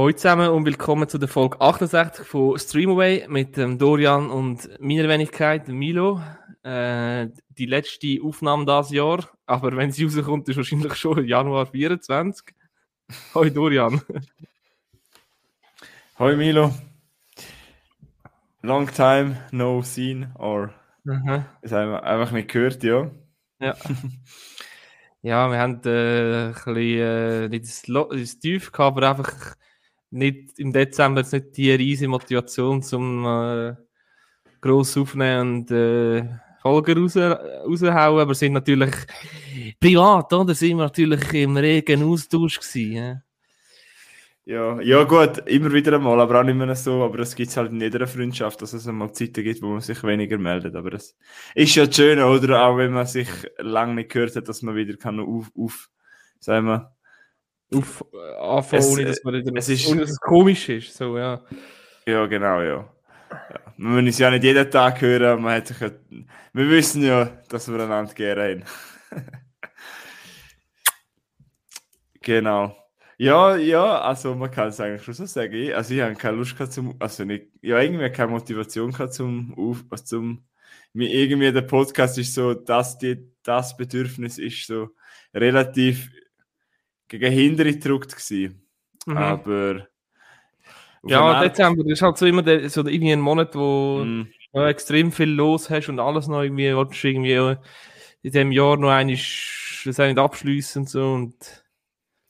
Hallo zusammen und willkommen zu der Folge 68 von Streamaway mit dem Dorian und meiner Wenigkeit, Milo. Äh, die letzte Aufnahme dieses Jahr, aber wenn sie rauskommt, ist wahrscheinlich schon Januar 24. Hallo Dorian. Hallo Milo. Long time no seen or Aha. das haben wir einfach nicht gehört, ja. Ja. ja, wir haben äh, ein bisschen äh, nicht das, das Tief gehabt, aber einfach nicht im Dezember jetzt nicht die riesige Motivation zum äh, gross aufnehmen und äh, Folgen raus, raushauen, aber sind natürlich privat, oder? Sind wir natürlich im regen Austausch gewesen. Ja? Ja, ja gut, immer wieder einmal, aber auch nicht mehr so, aber es gibt halt in jeder Freundschaft, dass es einmal Zeiten gibt, wo man sich weniger meldet, aber das ist ja das Schöne, oder? Auch wenn man sich lange nicht gehört hat, dass man wieder kann auf, auf sagen wir, Auf anfangen, Es, ohne dass, man wieder, es ist- ohne dass es komisch ist. So, ja. ja genau, ja. ja. Wir müssen uns ja nicht jeden Tag hören, man hat sich ja, wir wissen ja, dass wir einander gerne haben. genau. Ja, ja, also man kann es eigentlich schon so sagen. Also ich habe keine Lust gehabt zum, also nicht, ja irgendwie keine Motivation gehabt zum, auf, also zum, irgendwie der Podcast ist so, dass die, das Bedürfnis ist so relativ gegen Hindere gedrückt gewesen. Mhm. Aber ja, Dezember ist halt so immer der, so irgendwie ein Monat, wo Mm, du extrem viel los hast und alles noch irgendwie, willst du irgendwie äh, in dem Jahr noch einmal das nicht abschliessen und so und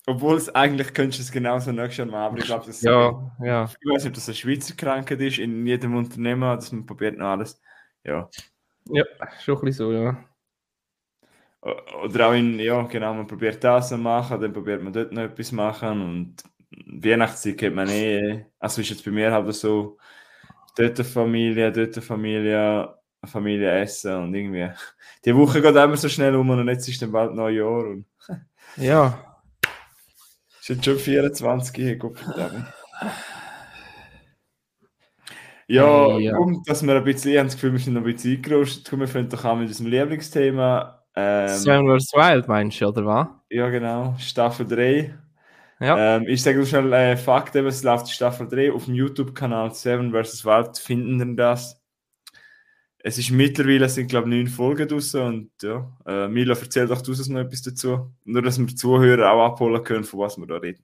Obwohl es eigentlich könntest du es genauso nächstes Jahr machen, aber ich glaube, das ja, ja. ich weiß nicht, ob das eine Schweizer Krankheit ist, in jedem Unternehmen, dass man probiert noch alles. Ja. Ja, schon ein bisschen so, ja. Oder auch in, ja, genau, man probiert das noch machen, dann probiert man dort noch etwas machen und Weihnachtszeit kennt man eh, also ist jetzt bei mir halt so, dort eine Familie, dort eine Familie, eine Familie essen und irgendwie, die Woche geht immer so schnell um und jetzt ist dann bald Neujahr und Ja, ist jetzt schon 24, hey, Gott verdammt. Ja, ja. und dass wir ein bisschen, ich habe das Gefühl, wir sind noch ein bisschen eingerostet. Komm, wir fangen doch an mit unserem Lieblingsthema. Ähm, Seven vs. Wild meinst du, oder was? ja, genau, Staffel 3. Ja. Ähm, ich sage nur schnell äh, Fakt, eben, es läuft die Staffel 3 auf dem YouTube-Kanal Seven vs. Wild, finden wir das. Es ist mittlerweile, es sind glaube ich neun Folgen draussen und ja, äh, Milo, erzähl doch du noch etwas dazu. Nur, dass wir die Zuhörer auch abholen können, von was wir da reden.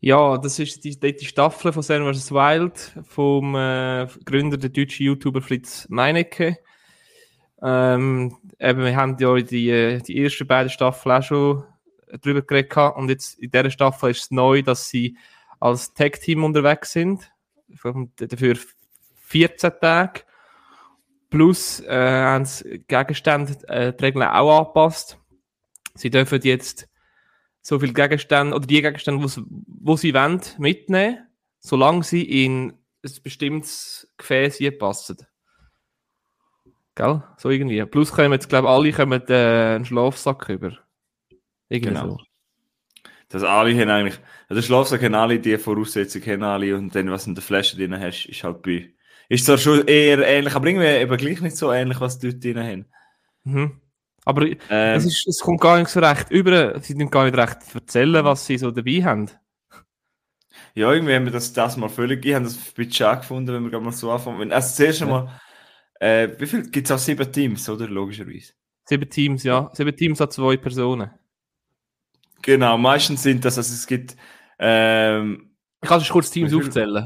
Ja, das ist die, die Staffel von Seven vs. Wild vom äh, Gründer, der deutschen YouTuber Fritz Meinecke. Ähm, eben, wir haben ja die, die ersten beiden Staffeln auch schon drüber geredet und jetzt in dieser Staffel ist es neu, dass sie als Tag-Team unterwegs sind. Dafür 14 Tage. Plus äh, haben sie Gegenstände, äh, die Regeln auch angepasst. Sie dürfen jetzt so viele Gegenstände oder die Gegenstände, wo sie, wo sie wollen, mitnehmen, solange sie in ein bestimmtes Gefäß passen. Gell? So irgendwie. Plus kommen jetzt, glaube ich, alle kommen äh, einen Schlafsack über. Irgendwie Genau. so. Dass alle haben eigentlich, also Schlafsack haben alle die Voraussetzungen, haben alle und dann, was in der Flasche drin hast, ist halt bei, ist zwar schon eher ähnlich, aber irgendwie eben gleich nicht so ähnlich, was die dort drin haben. Mhm. Aber Ähm, es, ist, es kommt gar nicht so recht über. Sie können gar nicht recht erzählen, was sie so dabei haben. Ja, irgendwie haben wir das, das mal völlig, ich habe das ein bisschen schade gefunden, wenn wir gerade mal so anfangen. Wenn, also zuerst einmal, äh, wie viel gibt es auch sieben Teams, oder? Logischerweise. Sieben Teams, ja. Sieben Teams hat zwei Personen. Genau, meistens sind das, also es gibt, ähm, Ich kann schon kurz Teams aufzählen.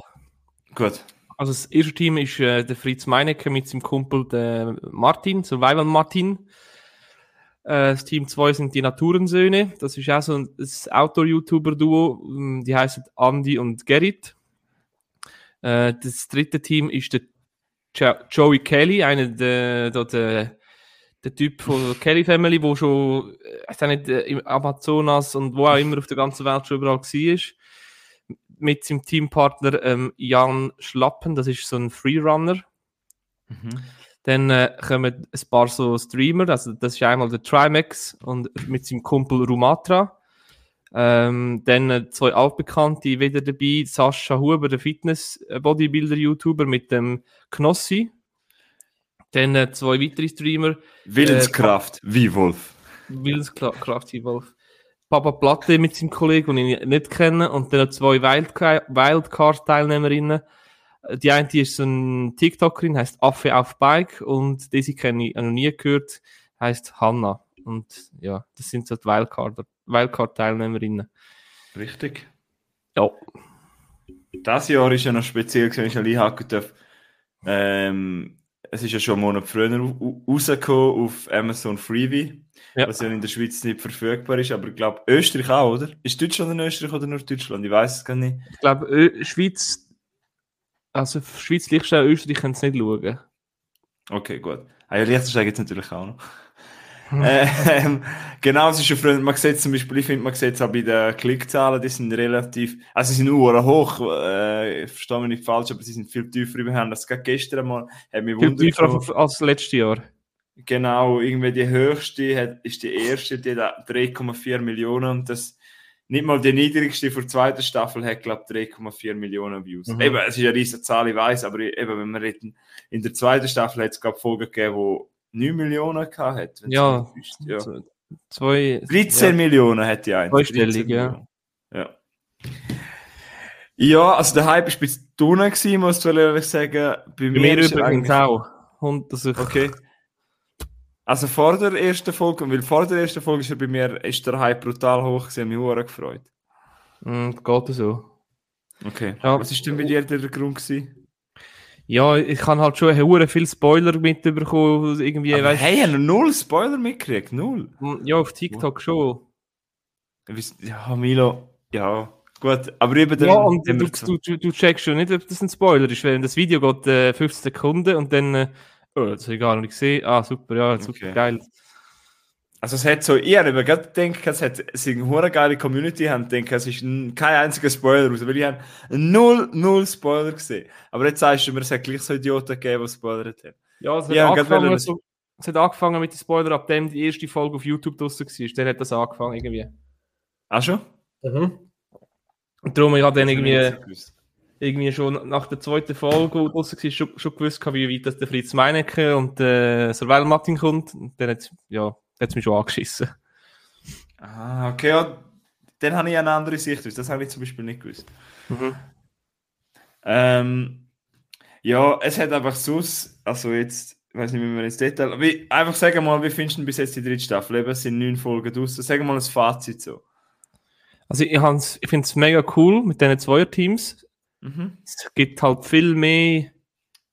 gut, Also das erste Team ist äh, der Fritz Meinecke mit seinem Kumpel der Martin, Survival Martin. Äh, das Team 2 sind die Naturensöhne. Das ist auch so ein Outdoor-YouTuber-Duo. Ähm, Die heißen Andy und Gerrit. Äh, das dritte Team ist der jo Joey Kelly, einer der, der, der, der Typ von der Kelly Family, wo schon äh, ich nicht, äh, im Amazonas und wo auch immer auf der ganzen Welt schon überall war mit seinem Teampartner ähm, Jan Schlappen, das ist so ein Freerunner. Dann äh, kommen ein paar so Streamer, also das ist einmal der Trimax und mit seinem Kumpel Rumatra. Ähm, dann äh, zwei altbekannte wieder dabei, Sascha Huber, der Fitness-Bodybuilder-YouTuber mit dem Knossi. Dann äh, zwei weitere Streamer, Willenskraft, wie Wolf. Willenskraft Wolf. Papa Platte mit seinem Kollegen, den ich nicht kenne, und dann zwei Wildcard-Teilnehmerinnen. Die eine ist so ein TikTokerin, heißt Affe auf Bike, und diese kenne ich noch nie gehört, heißt Hanna. Und ja, das sind so die Wildcard-Teilnehmerinnen. Richtig. Ja. Das Jahr ist ja noch speziell, wenn ich einhaken darf. Ähm, es ist ja schon einen Monat früher rausgekommen auf Amazon Freebie, ja. was ja in der Schweiz nicht verfügbar ist, aber ich glaube Österreich auch, oder? Ist Deutschland in Österreich oder nur Deutschland? Ich weiß es gar nicht. Ich glaube, Schweiz, also Schweiz, Liechtenstein, Österreich können es nicht schauen. Okay, gut. Ah, ja, Liechtenstein gibt es natürlich auch noch. ähm, genau, es ist schon früher, man sieht zum Beispiel, ich finde, man sieht es auch bei den Klickzahlen, die sind relativ, also sie sind nur hoch, äh, ich verstehe mich nicht falsch, aber sie sind viel tiefer. Wir haben das gerade gestern mal, hat mich viel tiefer als letztes Jahr. Genau, irgendwie die höchste hat, ist die erste, die hat 3,4 Millionen und das, nicht mal die niedrigste vor der zweiten Staffel hat, glaube ich, 3,4 Millionen Views. Mhm. Eben, es ist eine riesige Zahl, ich weiß, aber eben, wenn wir reden, in der zweiten Staffel hat es, glaube Folgen gegeben, wo 9 Millionen gehabt hat. Ja, ja. Zwei, 13 ja. Millionen hat die eine. Zweistellig, ja. ja. Ja, also der Hype war ein bisschen dunner gewesen, muss ich ehrlich sagen. Bei, Bei mir, übrigens auch. Und das ich okay. Also vor der ersten Folge, weil vor der ersten Folge ist ja bei mir ist der Hype brutal hoch, sie haben mich sehr gefreut. Mm, geht so. Okay. Ja. Was ist denn bei dir der Grund gewesen? Ja, ich kann halt schon hure viel Spoiler mitbekommen. Irgendwie, Aber weißt, hey, null Spoiler mitgekriegt, null. Ja, auf TikTok schon. Ja, Milo, ja, gut. Aber eben dann. Ja, und du, du, du, du, checkst schon nicht, ob das ein Spoiler ist, weil das Video geht äh, 15 Sekunden und dann, äh, oh, das habe ich gar nicht gesehen. Ah, super, ja, super okay. geil. Also es hat so, ich habe mir gerade gedacht, es hat es eine hure geile Community haben gedacht, es ist kein einziger Spoiler raus, weil ich habe null, null Spoiler gesehen. Aber jetzt sagst du mir, es hat gleich so Idioten gegeben, die Spoiler haben. Ja, es hat, angefangen, so, es hat angefangen mit den Spoiler, ab dem die erste Folge auf YouTube draussen war. Der hat das angefangen irgendwie. Ach schon? Mhm. Und darum, ich habe dann irgendwie, irgendwie schon nach der zweiten Folge, die draussen war, schon, schon gewusst, wie weit das der Fritz Meinecke und der äh, Survival Martin kommt. Und dann hat ja, hat es mich schon angeschissen. Ah, okay, ja, dann habe ich eine andere Sicht. Das habe ich zum Beispiel nicht gewusst. Mhm. Ähm, ja, es hat einfach so, also jetzt, ich weiß nicht, wie wir ins Detail, wie, einfach sagen mal, wie findest du bis jetzt die dritte Staffel? Eben, es sind neun Folgen draussen. Sag mal ein Fazit so. Also ich, ich finde es mega cool mit diesen Zweierteams. Mhm. Es gibt halt viel mehr,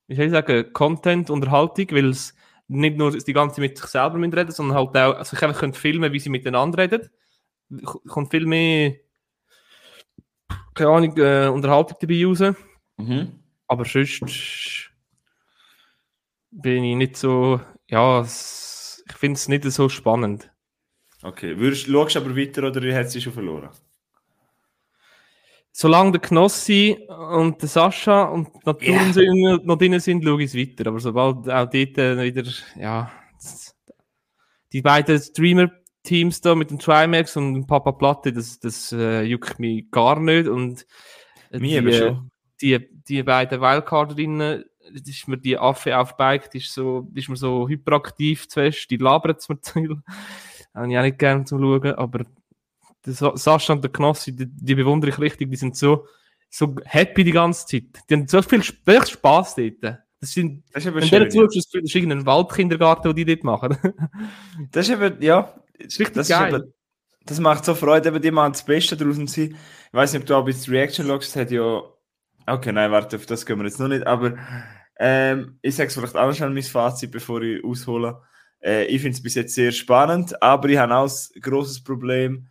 wie soll ich sagen, Content, Unterhaltung, weil es nicht nur die ganze Zeit mit sich selber reden, sondern halt auch, also ich einfach filmen, wie sie miteinander reden. Kommt viel mehr, keine Ahnung, äh, Unterhaltung dabei raus. Mhm. Aber sonst bin ich nicht so, ja, ich finde es nicht so spannend. Okay, Würdest, schaust du aber weiter oder hat sie schon verloren? Solange der Knossi und der Sascha und die Naturen yeah. noch drin sind, schaue ich es weiter. Aber sobald auch dort äh, wieder, ja, die beiden Streamer-Teams da mit dem Trimax und dem Papa Platte, das, das äh, juckt mich gar nicht. Und äh, die, äh, die, die beiden Wildcarderinnen, das ist mir die Affe auf Bike, die ist, so, die ist mir so hyperaktiv zuerst, die labert es mir zu viel. Habe ich auch nicht gerne zum Schauen, aber der Sascha und der Knossi, die, die, bewundere ich richtig, die sind so, so happy die ganze Zeit. Die haben so viel Spaß dort. Das sind, das ist aber schön, du zuschaust, das ist irgendein Waldkindergarten, den die dort machen. das ist eben, ja, das ist richtig das geil. Ist eben, das macht so Freude, eben die machen das Beste draußen sie. Ich weiß nicht, ob du auch bis Reaction logst, hat ja, okay, nein, warte, auf das können wir jetzt noch nicht, aber ähm, ich sage es vielleicht auch schnell mein Fazit, bevor ich aushole. Äh, ich finde es bis jetzt sehr spannend, aber ich habe auch ein grosses Problem,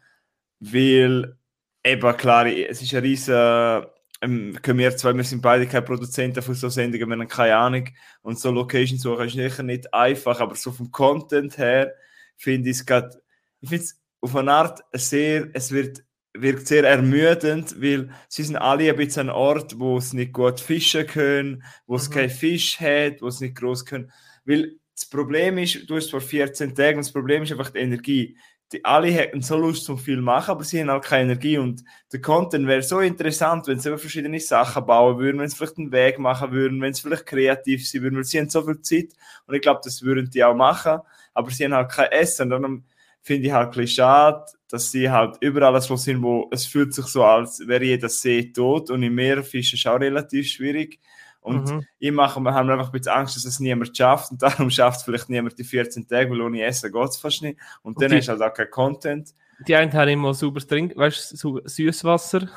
weil eben klar, es ist ein riesen ähm, wir zwei, wir sind beide keine Produzenten von so Sendungen, wir haben keine Ahnung. Und so Location suchen ist sicher nicht einfach, aber so vom Content her finde ich es gerade, ich finde es auf eine Art sehr, es wird wirkt sehr ermüdend, weil sie sind alle ein bisschen an Ort, wo es nicht gut fischen können, wo es mhm. keinen Fisch hat, wo es nicht groß können, weil das Problem ist, du hast vor 14 Tagen, das Problem ist einfach die Energie die, alle hätten so Lust zum viel machen, aber sie haben halt keine Energie. Und der Content wäre so interessant, wenn sie verschiedene Sachen bauen würden, wenn sie vielleicht einen Weg machen würden, wenn sie vielleicht kreativ sein würden, weil sie haben so viel Zeit. Und ich glaube, das würden die auch machen, aber sie haben halt kein Essen. Und dann finde ich halt ein bisschen schade, dass sie halt überall so sind, wo es fühlt sich so, als wäre jeder See tot. Und im Meer fischen ist auch relativ schwierig. Und Mhm. ich mache, wir haben einfach ein bisschen Angst, dass es niemand schafft und darum schafft es vielleicht niemand die 14 Tage, weil ohne Essen geht es fast nicht. Und, Und dann die- hast du halt auch kein Content. Die einen haben immer sauberes Trink, weißt du, Süßwasser.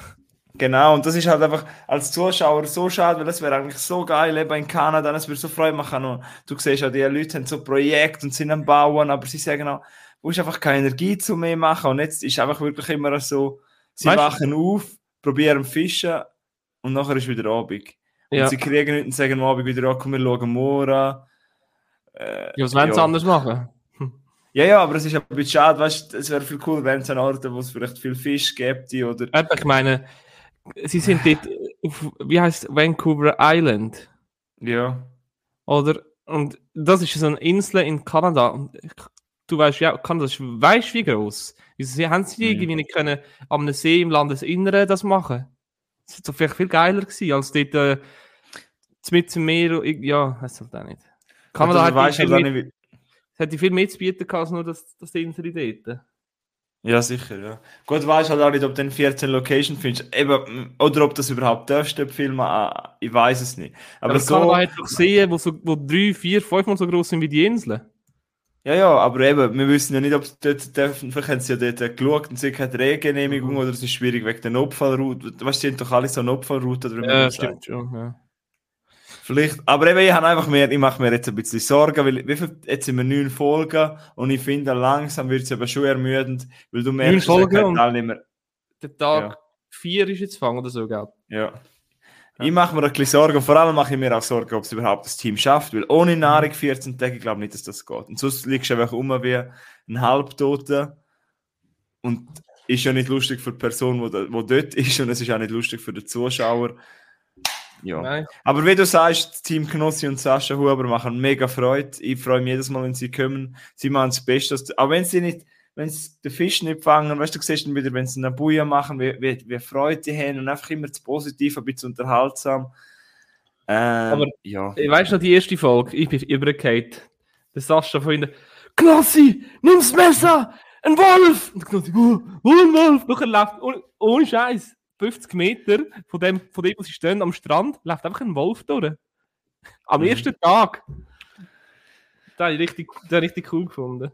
Genau, und das ist halt einfach als Zuschauer so schade, weil das wäre eigentlich so geil, eben in Kanada, das würde so Freude machen. Und du siehst ja, die Leute haben so Projekte und sind am Bauen, aber sie sagen auch, du hast einfach keine Energie zu mehr machen. Und jetzt ist einfach wirklich immer so, sie Weißt wachen auf, probieren fischen und nachher ist wieder Abend. Und Ja. sie kriegen nichts und sagen am Abend wieder, oh, komm, wir schauen morgen an. Äh, Ja, was wollen sie ja. anders machen? Ja, ja, aber es ist ein bisschen schade, weißt du, es wäre viel cooler, wenn es an Orten, wo es vielleicht viel Fisch gibt oder Ich meine, sie sind dort, auf, wie heißt Vancouver Island, ja. oder? Und das ist so eine Insel in Kanada. Und du weißt ja, Kanada ist, weißt wie groß? Wieso haben sie irgendwie nicht können am See im Landesinneren das machen? Das doch vielleicht viel geiler gewesen, als dort äh, mit dem Meer, ja, weiß halt auch nicht. Kanada Oder hat viel, halt auch mehr- nicht, hätte viel mehr zu bieten gehabt, als nur das, das Insel dort. Ja, sicher, ja. Gut, weißt halt auch nicht, ob du den 14 Location findest. Eben, oder ob das überhaupt darfst, den Film. Ah, ich weiß es nicht. Aber, Aber, so. Kanada hat doch Seen, wo, so, wo drei, vier, fünfmal so groß sind wie die Inseln. Ja, ja, aber eben, wir wissen ja nicht, ob sie dort dürfen. Vielleicht haben sie ja dort geschaut und sie keine Drehgenehmigung oder es ist schwierig wegen der Notfallroute. Weißt du, die haben doch alle so eine Notfallroute. Oder wie man Ja, das sagt. stimmt schon. Ja. Vielleicht, aber eben, ich habe einfach mehr, ich mache mir jetzt ein bisschen Sorgen, weil wie viel, jetzt sind wir neun Folgen und ich finde, langsam wird es eben schon ermüdend, weil du merkst, hat und- Teilnehmer. Der Tag Ja. vier ist jetzt gefangen oder so, gell? Ja. Ich mache mir ein bisschen Sorgen, vor allem mache ich mir auch Sorgen, ob es überhaupt das Team schafft, weil ohne Nahrung 14 Tage, ich glaube nicht, dass das geht. Und sonst liegst du einfach um wie ein Halbtoter und ist ja nicht lustig für die Person, die da- dort ist und es ist auch nicht lustig für den Zuschauer. Ja. Nein. Aber wie du sagst, das Team Knossi und Sascha Huber machen mega Freude. Ich freue mich jedes Mal, wenn sie kommen. Sie machen das Beste. Auch wenn sie nicht, wenn sie den Fisch nicht fangen, weißt du, du siehst dann wieder, wenn sie eine Buja machen, wie, wie, wie Freude die haben und einfach immer das Positive, ein bisschen unterhaltsam. Ähm, Aber- ja. Ich weiß noch die erste Folge, ich bin übergefallen. Der Sascha von ihnen, Klassi, nimm's Messer, ein Wolf! Und Knossi, oh, oh, ein Wolf! Nachher läuft, ohne, ohne Scheiß, 50 Meter von dem, von dem, wo sie stehen am Strand, läuft einfach ein Wolf durch. Am Mhm. ersten Tag. Das habe ich richtig, das habe ich richtig cool gefunden.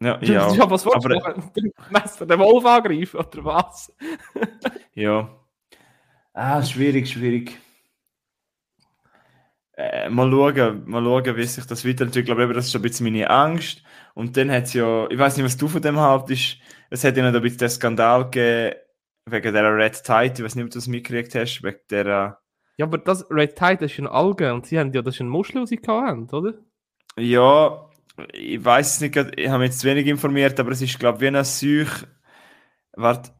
Ja, Ja, ja. was wolltest du aber- machen? Den Messer, den Wolf angreifen, oder was? ja. Ah, schwierig, schwierig. Äh, mal schauen, mal schauen, wie sich das weiterentwickelt. Ich glaube, eben, das ist ein bisschen meine Angst. Und dann hat es ja, ich weiß nicht, was du von dem haltest. Es hat noch ein bisschen den Skandal gegeben, wegen der Red Tide. Ich weiß nicht, ob du das mitgekriegt hast, wegen der, Ja, aber das Red Tide das ist ein Algen und sie haben ja, das ist ein Muschel, die sie gehabt haben, oder? ja, ich weiß es nicht, ich habe mich jetzt zu wenig informiert, aber es ist, glaube ich, wie eine Seuche. Warte,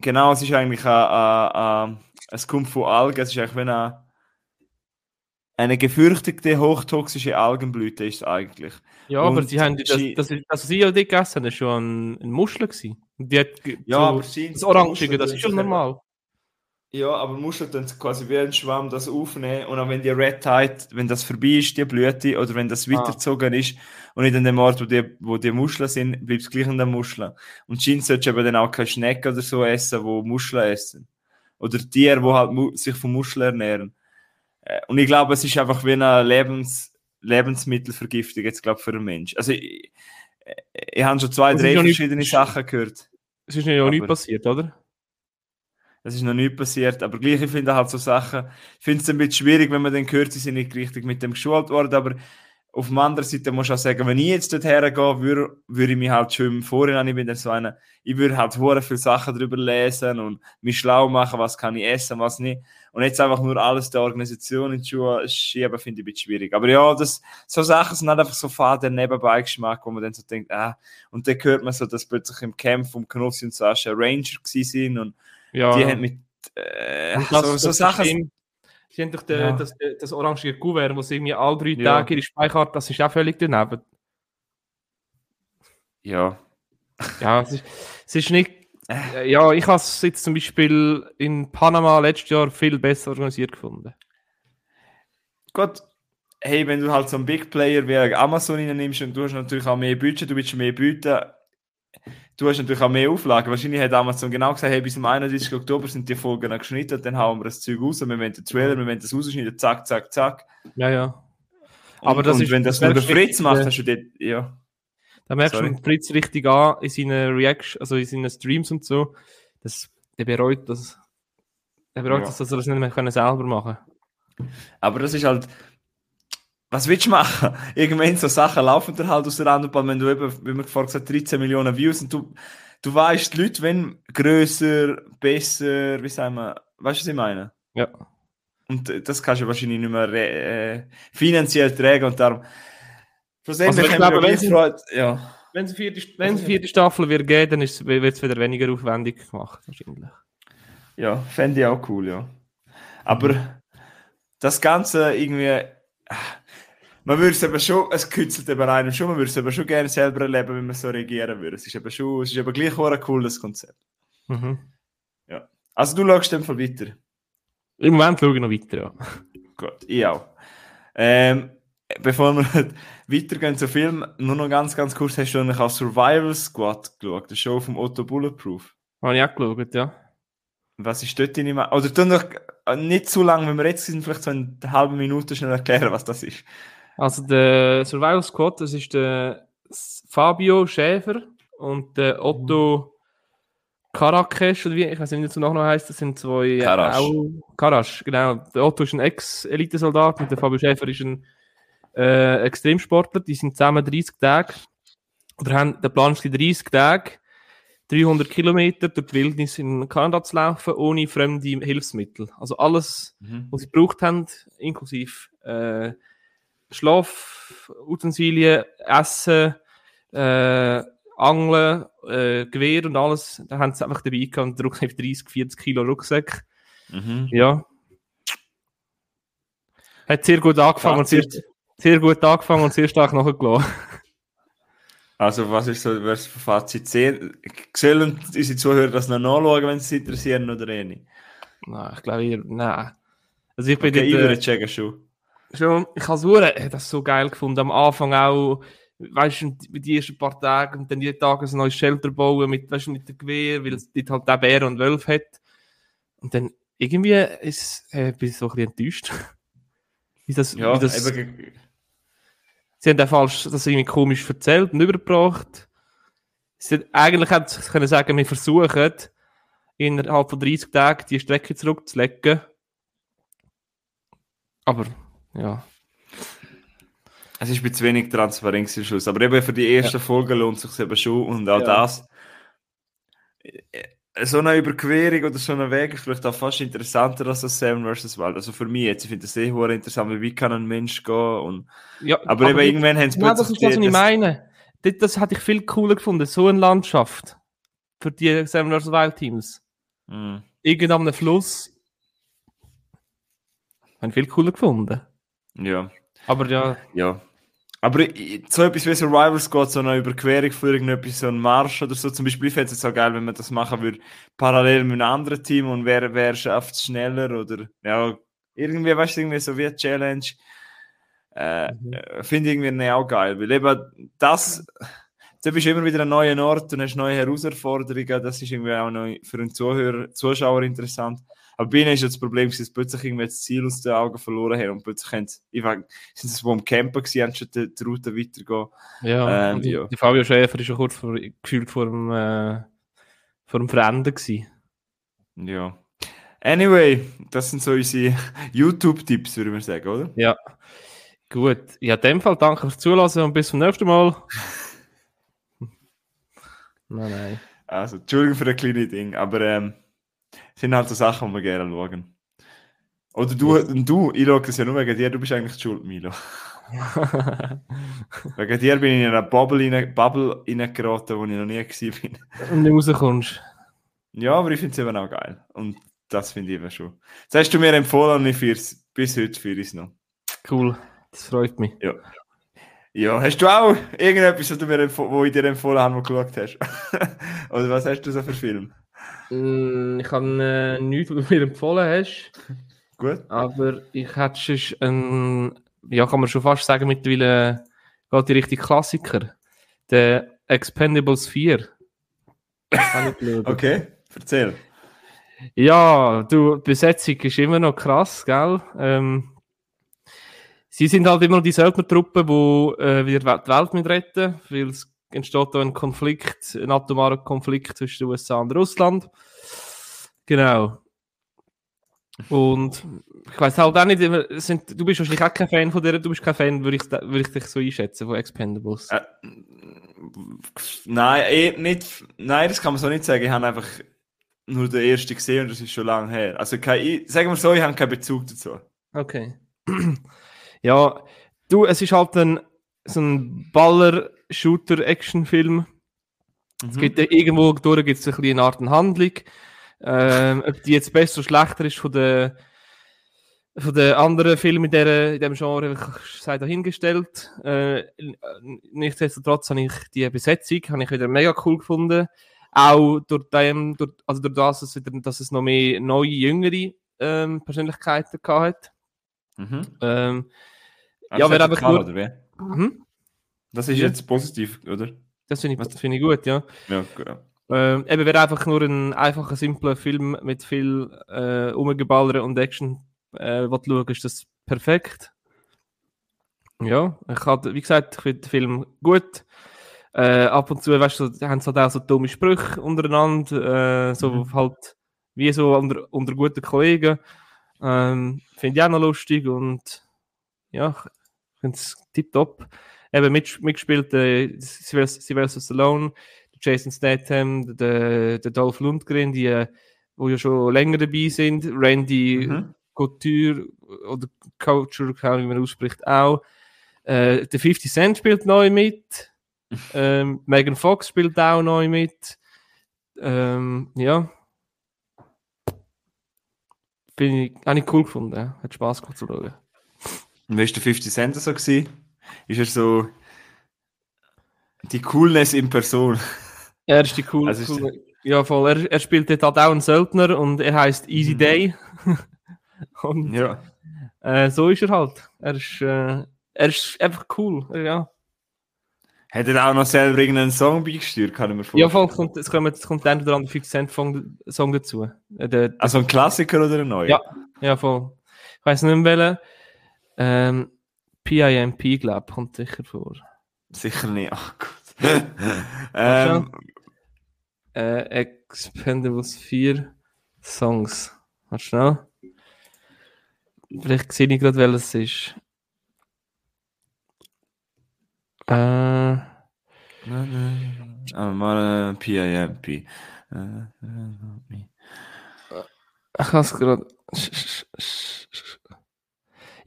genau, es ist eigentlich ein, ein, ein, kommt von Algen, es ist eigentlich wie eine, eine gefürchtete hochtoxische Algenblüte ist es eigentlich. Ja, aber Und sie haben, das, das, ist- also sie ja die gegessen haben, ist schon ein, ein Muschel gewesen. Und die hat Ja, so, aber sie- das Orangige, das ist schon normal. Ja, aber Muscheln tun quasi wie ein Schwamm das aufnehmen und auch wenn die Red Tide, wenn das vorbei ist, die Blüte, oder wenn das Ah. weitergezogen ist und nicht an dem Ort, wo die, wo die Muscheln sind, bleibt es gleich an den Muscheln. Und Schein solltest du eben dann auch keine Schnecken oder so essen, wo Muscheln essen. Oder Tiere, die halt sich von Muscheln ernähren. Äh, Und ich glaube, es ist einfach wie eine Lebens Lebensmittelvergiftung jetzt, glaube ich, für einen Mensch. Also ich, ich, ich habe schon zwei, drei ja nicht- verschiedene Sachen gehört. Es ist ja auch nichts Aber- passiert, oder? Das ist noch nicht passiert, aber gleich, ich finde halt so Sachen, ich finde es ein bisschen schwierig, wenn man dann hört, sie sind nicht richtig mit dem geschult worden, aber auf der anderen Seite muss ich auch sagen, wenn ich jetzt dort hergehe, würde, würde ich mich halt schon im Vorhinein, ich bin dann so einer, ich würde halt hure viele Sachen darüber lesen und mich schlau machen, was kann ich essen, was nicht. Und jetzt einfach nur alles der Organisation in die Schuhe schieben, finde ich ein bisschen schwierig. Aber ja, das, so Sachen sind halt einfach so faden Nebenbeigeschmack, wo man dann so denkt, ah, und dann hört man so, dass plötzlich im Camp vom Knossi und Sascha Ranger gewesen sind und Ja. die haben mit äh, so, so das Sachen. Sie haben doch den, Ja. das, das orange Kuvert, wo sie irgendwie alle drei Ja. Tage ihre Speichart, das ist auch völlig daneben. Ja. Ja, es ist, es ist nicht. äh, Ja, ich habe es jetzt zum Beispiel in Panama letztes Jahr viel besser organisiert gefunden. Gut. Hey, wenn du halt so einen Big Player wie Amazon nimmst und du hast natürlich auch mehr Budget, du willst mehr bieten, du hast natürlich auch mehr Auflagen. Wahrscheinlich hat Amazon genau gesagt, hey, bis zum 31. Oktober sind die Folgen geschnitten, dann hauen wir das Zeug raus, wir wollen den Trailer, wir wollen das rausschneiden, zack, zack, zack. Ja, ja. Aber Aber das und ist- wenn das das nur der Fritz macht, äh, hast du dort, ja. Da merkst Sorry. du Fritz richtig an in seinen Reaction, also in seinen Streams und so. Das, der bereut das. Der bereut Ja. das, dass er das nicht mehr können selber machen Aber das ist halt, was willst du machen? Irgendwann so Sachen laufen dann halt aus der Autobahn, wenn du eben, wie man vorhin gesagt hat, 13 Millionen Views und du, du weißt, die Leute, wenn grösser, besser, wie sagen wir, weißt du, was ich meine? Ja. Und das kannst du wahrscheinlich nicht mehr äh, finanziell tragen und darum. Schlussendlich Also ich haben wir glaube, sie- Freude- ja. Wenn es vierte, wenn es vierte Staffel wird geben, dann wird es wieder weniger aufwendig gemacht, wahrscheinlich. Ja, fände ich auch cool, ja. Aber das Ganze irgendwie, man würde es eben schon, es kützelt eben einem schon, man würde es eben schon gerne selber erleben, wenn man so regieren würde. Es ist eben schon, es ist eben gleich auch ein cooles Konzept. Mhm. Also du schaust dem Fall weiter. Im Moment schaue ich noch weiter, ja. Gut, ich auch. Ähm, bevor wir weitergehen zum Film, nur noch ganz, ganz kurz, hast du eigentlich auch Survival Squad geschaut, die Show vom Otto Bulletproof. Habe ich auch geschaut, ja. Was ist dort deine Meinung? Oder tu noch äh, nicht zu lang, wenn wir jetzt sind, vielleicht so in einer halben Minute schnell erklären, was das ist. Also der Survival Squad, das ist der Fabio Schäfer und der Otto Karakesch, oder wie, ich weiß nicht, wie der Nachname heißt, das sind zwei Karasch. auch Karasch, genau. Der Otto ist ein Ex-Elitesoldat und der Fabio Schäfer ist ein äh, Extremsportler, die sind zusammen 30 Tage, oder haben, der Plan ist die 30 Tage, 300 Kilometer durch die Wildnis in Kanada zu laufen, ohne fremde Hilfsmittel. Also alles, was sie gebraucht haben, inklusive äh, Schlaf, Utensilien, Essen, äh, Angeln, äh, Gewehr und alles, da haben sie einfach dabei gehabt und der Rucksack 30, 40 Kilo Rucksack. Mhm. Ja. Hat sehr gut angefangen und sehr, Fazit. sehr gut angefangen und sehr stark nachgelassen. Also, was ist so was für Fazit? Sehen, sollen unsere Zuhörer das noch nachschauen, wenn sie sich interessieren oder eh nicht? Nein, ich glaube, ihr, nein. Also ich bin Okay, dort, äh, würde checken schon. Schon, ich habe es das so geil gefunden. Am Anfang auch, weißt du, die ersten paar Tage und dann jeden Tag ein neues Shelter bauen mit, weißt du, mit dem Gewehr, weil es dort halt auch Bär und Wölfe hat. Und dann irgendwie ist, äh, bin ich so ein bisschen enttäuscht. wie das, Ja, wie das, eben, sie haben auch falsch, das irgendwie komisch erzählt und übergebracht. Sie, hat- eigentlich hätte sie können sagen, wir versuchen, innerhalb von 30 Tagen die Strecke zurückzulegen. Aber, ja. es ist ein zu wenig Transparenz im Schluss. Aber eben für die erste Folge lohnt es sich eben schon. Und auch Ja. das. äh, So eine Überquerung oder so ein Weg ist vielleicht auch fast interessanter als das Seven vs. Wild. Also für mich jetzt, ich finde das sehr interessant, wie kann ein Mensch gehen und ja Aber, eben die- irgendwann haben sie Genau, das ist das, was ich meine. Das, das hätte ich viel cooler gefunden, so eine Landschaft. Für die Seven vs. Wild Teams. Mhm. Irgend am Fluss. Habe ich viel cooler gefunden. Ja, Aber ja, ja. Aber so etwas wie Survival Squad, so eine Überquerung für irgendetwas, so ein Marsch oder so, zum Beispiel, ich fände es so geil, wenn man das machen würde, parallel mit einem anderen Team und wer, wer schafft es schneller oder, ja, irgendwie, weißt du, irgendwie so wie eine Challenge. Äh, Mhm. äh, Finde ich irgendwie auch geil, weil eben das, du bist immer wieder an einem neuen Ort und hast neue Herausforderungen, das ist irgendwie auch noch für einen Zuhörer, Zuschauer interessant. Aber bei ihnen ist das Problem, dass sie plötzlich irgendwie das Ziel aus den Augen verloren haben und plötzlich haben sie, ich weiß, sind sie wo am Campen gewesen, anstatt die, die Route weitergehen. ja. Ähm, ja. die Fabio Schäfer ist ja kurz vor, gefühlt vor dem, äh, vor dem Verenden gewesen. Ja. Anyway, das sind so unsere YouTube-Tipps, würde ich sagen, oder? Ja. Gut. Ja, in dem Fall danke fürs Zulassen und bis zum nächsten Mal. nein, nein. Also, Entschuldigung für das kleine Ding, aber ähm, sind halt so Sachen, die wir gerne schauen. Oder du, und du, ich schaue das ja nur wegen dir, du bist eigentlich die schuld, Milo. Wegen dir bin ich in eine Bubble, rein, Bubble reingeraten, wo ich noch nie gewesen bin. Und du rauskommst. Ja, aber ich finde es eben auch geil. Und das finde ich eben schon. Das hast du mir empfohlen und ich für's, bis heute für es noch. Cool. Das freut mich. Ja, hast du auch irgendetwas, was du mir wo ich dir empfohlen habe, wo du geschaut hast? Oder was hast du so für Film? Mm, Ich habe äh, nichts, was du mir empfohlen hast. Gut? Aber ich hätte sonst ein, ja, kann man schon fast sagen, mittlerweile geht die richtige Klassiker. Der Expendables 4. Habe ich geschaut. Okay, erzähl. Ja, du, die Besetzung ist immer noch krass, gell? Ähm, sie sind halt immer noch die Söldnertruppe, die äh, wieder die Welt mit retten, weil es entsteht da ein Konflikt, ein atomarer Konflikt zwischen den USA und Russland. Genau. Und ich weiß halt auch nicht, sind, du bist wahrscheinlich auch kein Fan von der, du bist kein Fan, würde ich, würd ich dich so einschätzen, von Expendables. Äh, nein, eh, nicht, nein, das kann man so nicht sagen. Ich habe einfach nur den ersten gesehen und das ist schon lange her. Also, kein, sagen wir so, ich habe keinen Bezug dazu. Okay. ja, du, es ist halt ein, so ein Baller-Shooter-Action-Film. Mhm. Es gibt irgendwo durch gibt es eine Art Handlung. Ähm, ob die jetzt besser oder schlechter ist von den, von den anderen Filmen in, der, in diesem Genre, sei dahingestellt. Äh, nichtsdestotrotz habe ich die Besetzung habe ich wieder mega cool gefunden. Auch durch, dem, durch, also durch das, dass, dass es noch mehr neue, jüngere ähm, Persönlichkeiten hat. Mhm. Ähm, ja, wäre einfach nur... Mhm. Das ist ja. jetzt positiv, oder? Das finde ich, find ich gut, ja. Ja, ja. Ähm, eben wäre einfach nur ein einfacher, simpler Film mit viel äh, Umgeballern und Action, äh, was du schaust, ist das perfekt. Ja, ich hatte, wie gesagt, ich finde den Film gut. Äh, ab und zu, weißt du, haben sie halt auch so dumme Sprüche untereinander, äh, so mhm. halt wie so unter, unter guten Kollegen. Ähm, finde ich auch noch lustig und ja, ich finde es tipptopp. Eben mit, mitgespielt äh, Sylvester Stallone, Jason Statham, der, der Dolph Lundgren, die äh, wo ja schon länger dabei sind, Randy mhm. Couture oder Couture, wie man ausspricht, auch. Äh, der 50 Cent spielt neu mit. ähm, Megan Fox spielt auch neu mit. Ähm, ja. Bin ich, habe ich cool gefunden. Hat Spaß gemacht zu schauen. Und wie war der 50 Cent so? Gewesen? Ist er so die Coolness in Person? Er ist die cool. Also cool ja, voll. Er, er spielt dort halt auch einen Söldner und er heißt Easy mhm. Day. und ja. Äh, so ist er halt. Er ist, äh, er ist einfach cool. Ja. Hat er auch noch selber irgendeinen Song beigesteuert, kann ich mir vorstellen? Ja, voll. Kommt, es, kommt, es kommt dann oder andere 50 Cent Song dazu. Äh, der, also ein Klassiker oder ein neuer? Ja, ja voll. Ich weiß nicht mehr welchen. Ähm, PIMP, glaube ich, kommt sicher vor. Sicher nicht. Ach Gott. ähm, äh, Expendables 4 Songs. Warte schnell. Vielleicht sehe ich gerade, welches ist. Äh. Ah, mal PIMP. Ich habe es gerade.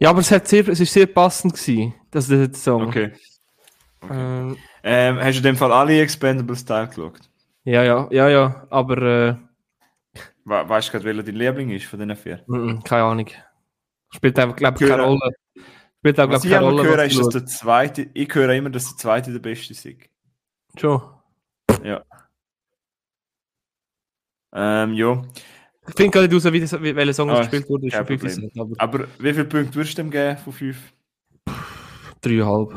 Ja, aber es, hat sehr, es ist sehr passend gewesen, das der Song. Okay. okay. Ähm, ähm, hast du in dem Fall alle Expendables Teil geschaut? Ja, ja, ja, ja, aber. Äh, We weißt du gerade, welcher dein Liebling ist von diesen vier? Mm, keine Ahnung. Spielt einfach, glaube ich, keine Rolle. Spielt auch, glaube ich, keine Rolle. Höre, ist, dass der zweite, ich höre immer, dass der zweite der beste ist. Schon. Ja. Ähm, ja. Ich finde gerade nicht raus, wie, welcher Song oh, gespielt wurde. Ist Problem. aber... aber wie viele Punkte würdest du dem geben von fünf? Dreieinhalb.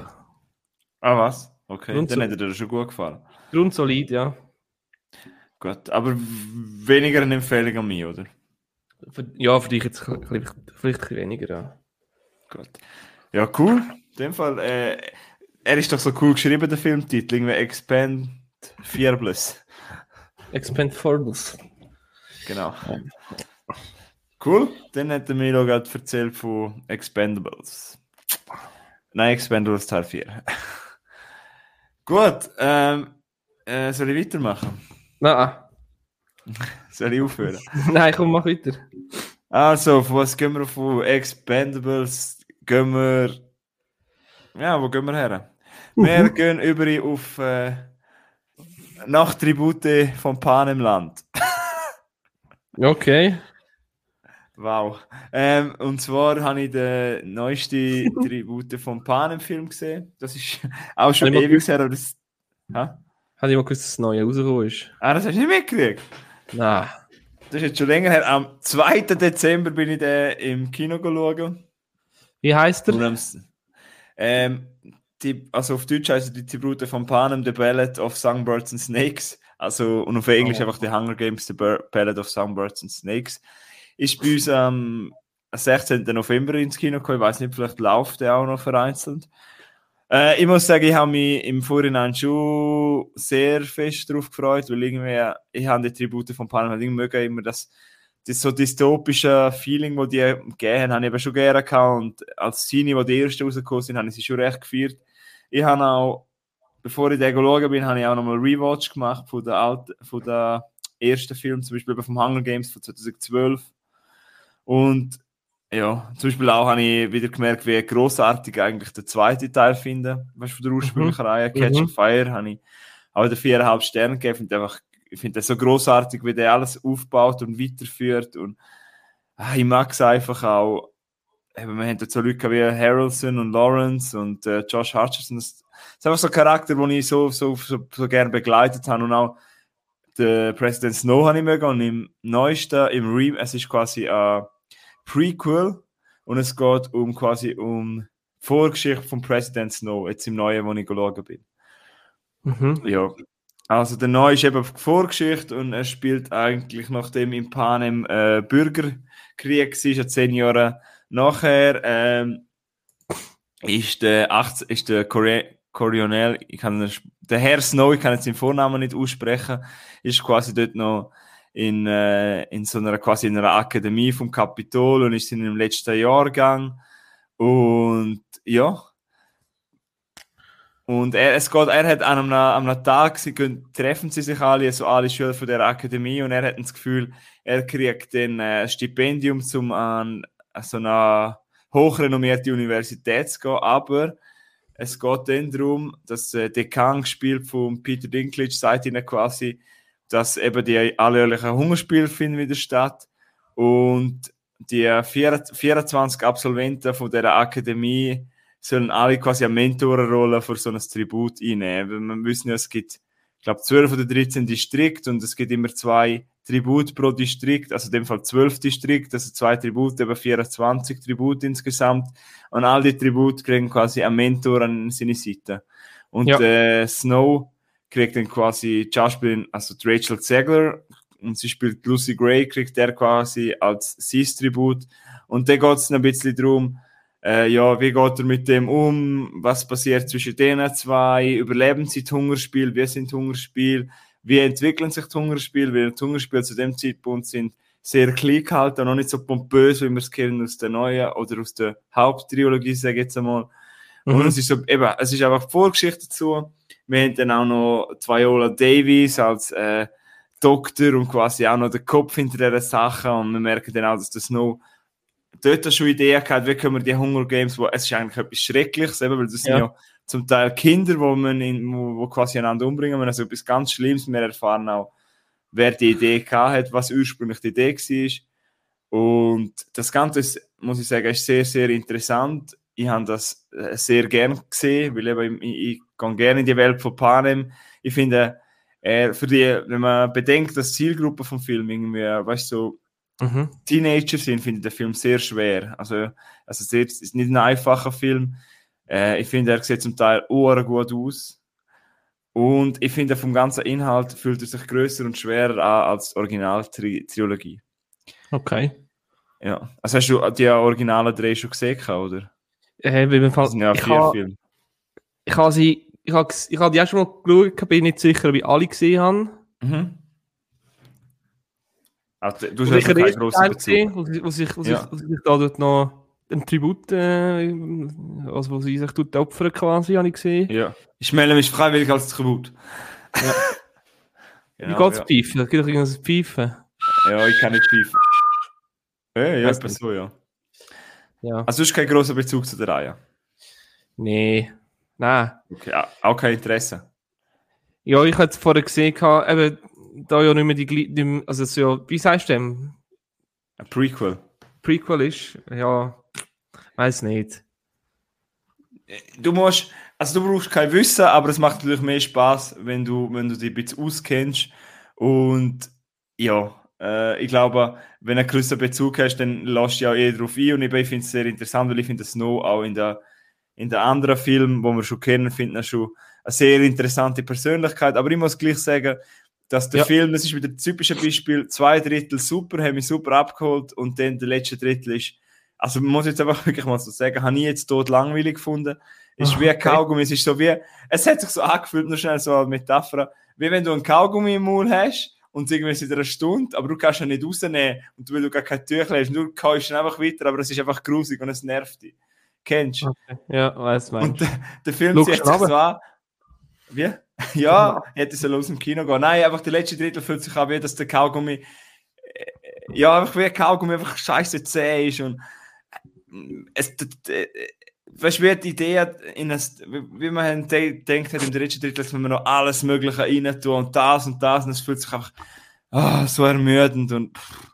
Ah, was? Okay, Grund dann hätte dir das schon gut gefallen. Grundsolid, ja. Gut, aber weniger eine Empfehlung an mich, oder? Ja, für dich jetzt vielleicht, vielleicht weniger, ja. Gut. Ja, cool. In dem Fall, äh, er ist doch so cool geschrieben, der Filmtitel, irgendwie Expand Fearless. Expand Fearless. Genau. Cool. Dann hat der Milo gerade erzählt von Expendables. Nein, Expendables Teil 4. Gut, ähm, äh, soll ich weitermachen? Nein. Soll ich aufhören? Nein, komm, mach weiter. Also, von was gehen wir von Expendables? Gehen wir. Ja, wo gehen wir her? Wir gehen über auf äh, Nachttribute von Pan im Land. Okay. Wow. Ähm, und zwar habe ich den neuesten Tribute von Pan im Film gesehen. Das ist auch schon ewig her, aber das. Ha? Ich mal gewusst, dass das Neue rausgekommen ist. Ah, das hast du nicht mitgekriegt? Nein. Das ist jetzt schon länger her. Am 2. Dezember bin ich den im Kino geschaut. Wie heißt er? Ähm, die, also auf Deutsch heißt die Tribute von Panem, The Ballad of Songbirds and Snakes. Also, und auf Englisch oh. einfach die Hunger Games, The Ballad of Songbirds and Snakes. Ist bei uns am 16. November ins Kino gekommen. Ich weiß nicht, vielleicht läuft der auch noch vereinzelt. Äh, ich muss sagen, ich habe mich im Vorhinein schon sehr fest darauf gefreut, weil irgendwie, ich habe die Tribute von Palma mögen immer das, das so dystopische Feeling, das die gegeben habe ich eben schon gerne gehabt und als Szene, wo die ersten rausgekommen sind, habe ich sie schon recht gefeiert. Ich habe auch, bevor ich den geschaut bin, habe ich auch nochmal Rewatch gemacht von der, alten, von der ersten Film, zum Beispiel vom Hunger Games von 2012 und ja, zum Beispiel auch habe ich wieder gemerkt, wie großartig eigentlich der zweite Teil finde. Weißt du, von der ursprünglichen mhm. Reihe Catch mhm. Fire habe ich auch den viereinhalb Sterne gegeben. Einfach, ich finde das so großartig, wie der alles aufbaut und weiterführt. Und ah, ich mag es einfach auch. Eben, wir haben jetzt so Leute wie Harrelson und Lawrence und äh, Josh Hutcherson. Das, das ist einfach so ein Charakter, den ich so, so, so, so gerne begleitet habe. Und auch der President Snow habe ich mögen. Und im neuesten, im Re es ist quasi ein Prequel und es geht um quasi um Vorgeschichte von President Snow, jetzt im neuen, wo ich geschaut bin. Mhm. Ja. Also der neue ist eben Vorgeschichte und er spielt eigentlich nachdem im Panem äh, Bürgerkrieg war, zehn Jahre nachher, ähm, ist der, 18, ist der Corionel, ich kann der Herr Snow, ich kann jetzt den Vornamen nicht aussprechen, ist quasi dort noch in, äh, in so einer quasi in einer Akademie vom Kapitol und ist in dem letzten Jahrgang. Und ja. Und er, es geht, er hat an einem, an einem Tag, sie können, treffen sie sich alle, also alle Schüler von der Akademie, und er hat das Gefühl, er kriegt ein äh, Stipendium, um an so eine hochrenommierte Universität zu gehen, aber es geht dann darum, dass der Dekan gespielt von Peter Dinklage sagt ihnen quasi, dass eben die alljährlichen Hungerspiele finden wieder statt und die 24 Absolventen von der Akademie sollen alle quasi eine Mentorenrolle für so ein Tribut einnehmen. Wir wissen ja, es gibt, glaube, 12 oder 13 Distrikte und es gibt immer zwei Tribut pro Distrikt, also in dem Fall 12 Distrikte, also zwei Tribute, eben 24 Tribut insgesamt. Und all die Tribute kriegen quasi einen Mentor an seine Seite. Und ja. äh, Snow kriegt dann quasi Schauspielerin, also Rachel Zegler, und sie spielt Lucy Gray, kriegt der quasi als Sis-Tribut. Und dann geht es ein bisschen darum, äh, ja, wie geht er mit dem um, was passiert zwischen denen zwei, überleben sie das Hungerspiel, wie sind Hungerspiel, wie entwickeln sich die Hungerspiele, weil die Hungerspiele zu dem Zeitpunkt sind sehr klein gehalten, noch nicht so pompös, wie wir es kennen aus der neuen oder aus der Haupttrilogie, sage ich jetzt einmal. Mhm. Und es ist so, eben, es ist einfach Vorgeschichte dazu. Wir haben dann auch noch Viola Davis als äh, Doktor und quasi auch noch der Kopf hinter dieser Sache. Und wir merken dann auch, dass das noch dort schon Ideen hat, wie können wir die Hunger Games, wo es ist eigentlich etwas Schreckliches, eben, weil das ja. sind ja zum Teil Kinder, wo man in, wo, wo quasi einander umbringen, also etwas ganz Schlimmes. Wir erfahren auch, wer die Idee gehabt hat, was ursprünglich die Idee war. Und das Ganze ist, muss ich sagen, ist sehr, sehr interessant ich habe das äh, sehr gern gesehen, weil eben ich, ich, gehe gerne in die Welt von Panem. Ich finde, äh, für die, wenn man bedenkt, dass Zielgruppe vom Film irgendwie, weißt du, so mhm. Teenager sind, finde ich den Film sehr schwer. Also, also es ist nicht ein einfacher Film. Äh, ich finde, er sieht zum Teil gut aus. Und ich finde, vom ganzen Inhalt fühlt er sich größer und schwerer an als die Original-Trilogie. Okay. Ja. Also hast du die originalen drei schon gesehen, oder? Äh, weil Fall, ja ich habe ich habe sie, ich habe, ich habe die auch schon mal geschaut, bin nicht sicher, ob ich alle gesehen habe. Mhm. Also, du hast ja keinen grossen Bezug. Gesehen, wo, sich, wo, ja. sich, da dort noch ein Tribut, äh, also wo sie sich tut opfern quasi, habe ich gesehen. Ja. Ich melde mich freiwillig als Tribut. Ja. genau, Wie geht's ja. pfeifen? Es gibt doch irgendwas pfeifen. Ja, ich kann nicht pfeifen. Ja, ja, etwa so, ja. Ja. Also du hast keinen grossen Bezug zu der Reihe? Nee, nein. Okay, auch kein Interesse? Ja, ich hatte es vorher gesehen, eben, da ja nicht mehr die, also so, wie sagst du dem? Ein Prequel. Prequel ist, ja, weiß nicht. Du musst, also du brauchst kein Wissen, aber es macht natürlich mehr Spaß, wenn du, wenn du dich ein bisschen auskennst und ja, äh, ich glaube, wenn du einen größeren Bezug hast, dann lässt du ja eher darauf ein. Und ich finde es sehr interessant, weil ich finde Snow auch in der, in der anderen Film, wo wir schon kennen, finden schon eine sehr interessante Persönlichkeit. Aber ich muss gleich sagen, dass der Ja. Film, das ist wieder ein typisches Beispiel, zwei Drittel super, haben mich super abgeholt und dann der letzte Drittel ist, also man muss jetzt einfach wirklich mal so sagen, habe ich jetzt tot langweilig gefunden. Ist Ah, wie ein okay. Kaugummi, es ist so wie, es hat sich so angefühlt, nur schnell so eine Metapher, wie wenn du einen Kaugummi im Maul hast und irgendwie seit einer Stunde, aber du kannst ihn nicht rausnehmen und weil du gar kein Tüchlein hast, du kaust ihn einfach weiter, aber es ist einfach grusig und es nervt dich. Kennst du? Okay. Ja, weiß man. Und der, der Film zieht du sich so an. Wie? Ja, hätte soll aus dem Kino gehen. Nein, einfach der letzte Drittel fühlt sich an, wie dass der Kaugummi. äh, Ja, einfach wie ein Kaugummi einfach scheiße zäh ist. Und äh, es. d- Weißt du, wie die Idee in ein, wie man denkt hat im dritten Drittel, dass man noch alles Mögliche rein tun und das und das und es fühlt sich einfach ah, so ermüdend und pff,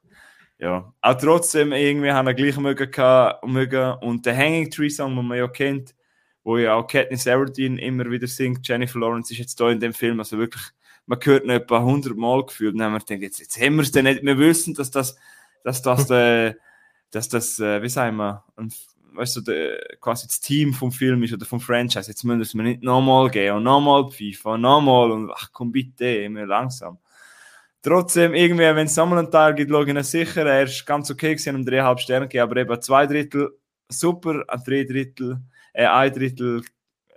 ja. Auch trotzdem irgendwie haben wir gleich mögen, gehabt- mögen und der Hanging Tree Song, den man ja kennt, wo ja auch Katniss Everdeen immer wieder singt. Jennifer Lawrence ist jetzt da in dem Film, also wirklich, man hört ihn etwa 100 Mal gefühlt. Und dann haben wir gedacht, jetzt, jetzt haben wir es denn nicht. Wir wissen, dass das, dass das, äh, dass das, äh, wie sagen wir, ein, weißt du, der, quasi das Team vom Film ist oder vom Franchise. Jetzt müssen wir es mir nicht nochmal geben und nochmal pfeifen und nochmal und ach komm bitte, immer langsam. Trotzdem, irgendwie, wenn es nochmal einen Teil gibt, schaue ich ihn sicher. Er ist ganz okay gewesen, um dreieinhalb Sterne gegeben, aber eben zwei Drittel super, ein drei Drittel, äh, ein Drittel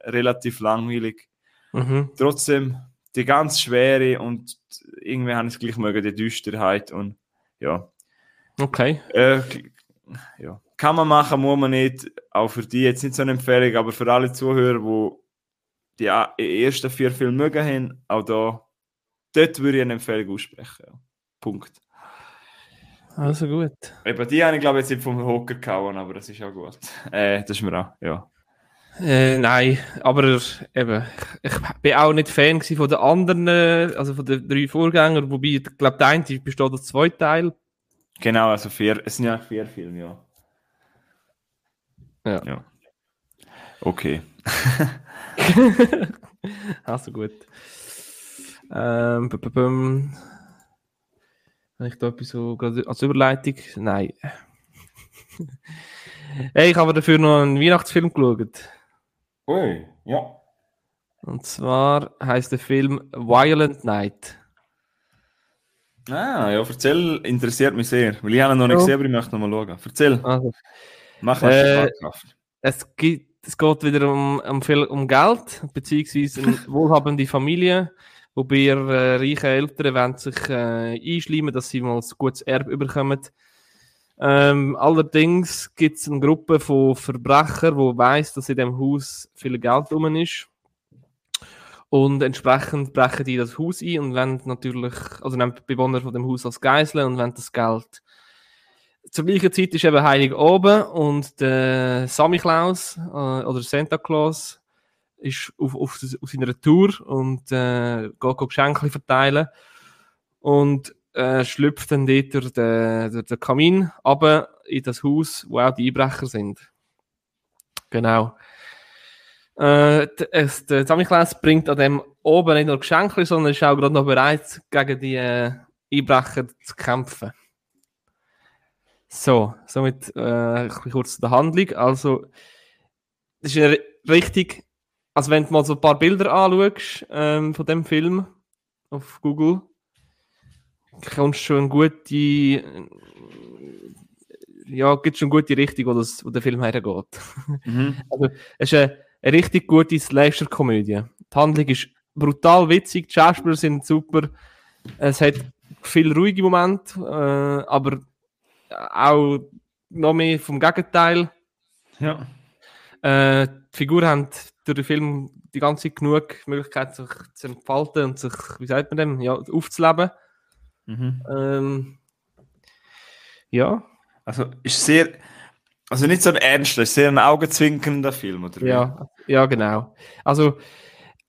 relativ langweilig. Mhm. Trotzdem die ganz schwere und irgendwie haben es gleich mögen, die Düsterheit und ja. Okay. Äh, ja. Kann man machen, muss man nicht. Auch für die jetzt nicht so eine Empfehlung, aber für alle Zuhörer, die die ersten vier Filme mögen haben, auch da, dort würde ich eine Empfehlung aussprechen. Ja. Punkt. Also gut. Eben, die habe ich glaube ich jetzt nicht vom Hocker gehauen, aber das ist auch gut. Äh, das ist mir auch, ja. Äh, nein, aber eben, ich bin auch nicht Fan von den anderen, äh, also von den drei Vorgängern, wobei, ich glaube, der eine besteht aus zwei Teilen. Genau, also vier, es sind ja vier Filme, ja. Ja. ja. Okay. also gut. Ähm, b -b -bum. Habe ich da etwas so gerade als Überleitung? Nein. hey, ich habe dafür noch einen Weihnachtsfilm geschaut. Ui, ja. Und zwar heißt der Film Violent Night. Ah, ja, erzähl, interessiert mich sehr. Weil ich habe ihn noch nicht Ja. gesehen, aber ich möchte noch mal schauen. Erzähl, Also, mach Äh, äh, es, gibt, es geht wieder um, um, viel, um Geld, beziehungsweise eine wohlhabende Familie, wobei ihre äh, reichen Eltern wollen sich äh, einschleimen, dass sie mal ein gutes Erbe überkommen. Ähm, allerdings gibt es eine Gruppe von Verbrechern, die weiss, dass in dem Haus viel Geld rum ist. Und entsprechend brechen die das Haus ein und wollen natürlich, also nehmen die Bewohner von dem Haus als Geiseln und wollen das Geld. Zur gleichen Zeit ist eben Heilig oben und der Sammy Klaus äh, oder Santa Claus ist auf, auf, auf seiner Tour und äh, geht, geht Geschenke verteilen und äh, schlüpft dann dort durch den, durch den Kamin runter in das Haus, wo auch die Einbrecher sind. Genau. Äh, es, der Sammy Klaus bringt an dem oben nicht nur Geschenke, sondern ist auch gerade noch bereit, gegen die äh, Einbrecher zu kämpfen. So, somit äh, kurz zu der Handlung. Also, das ist ja ri- richtig, also wenn du mal so ein paar Bilder anschaust ähm, von dem Film auf Google, kommst schon eine gute, äh, ja, gibt schon gute Richtung, wo, das, wo der Film hergeht. Mhm. Also, es ist eine, eine richtig gute Slasher-Komödie. Die Handlung ist brutal witzig, die Schauspieler sind super. Es hat viel ruhige Momente, äh, aber auch noch mehr vom Gegenteil. Ja. Äh, die Figuren haben durch den Film die ganze Zeit genug Möglichkeit, sich zu entfalten und sich, wie sagt man dem, ja, aufzuleben. Mhm. Ähm, ja, Also ist sehr, also nicht so ein ernster, sehr ein augenzwinkernder Film, oder? Ja, ja, genau. Also,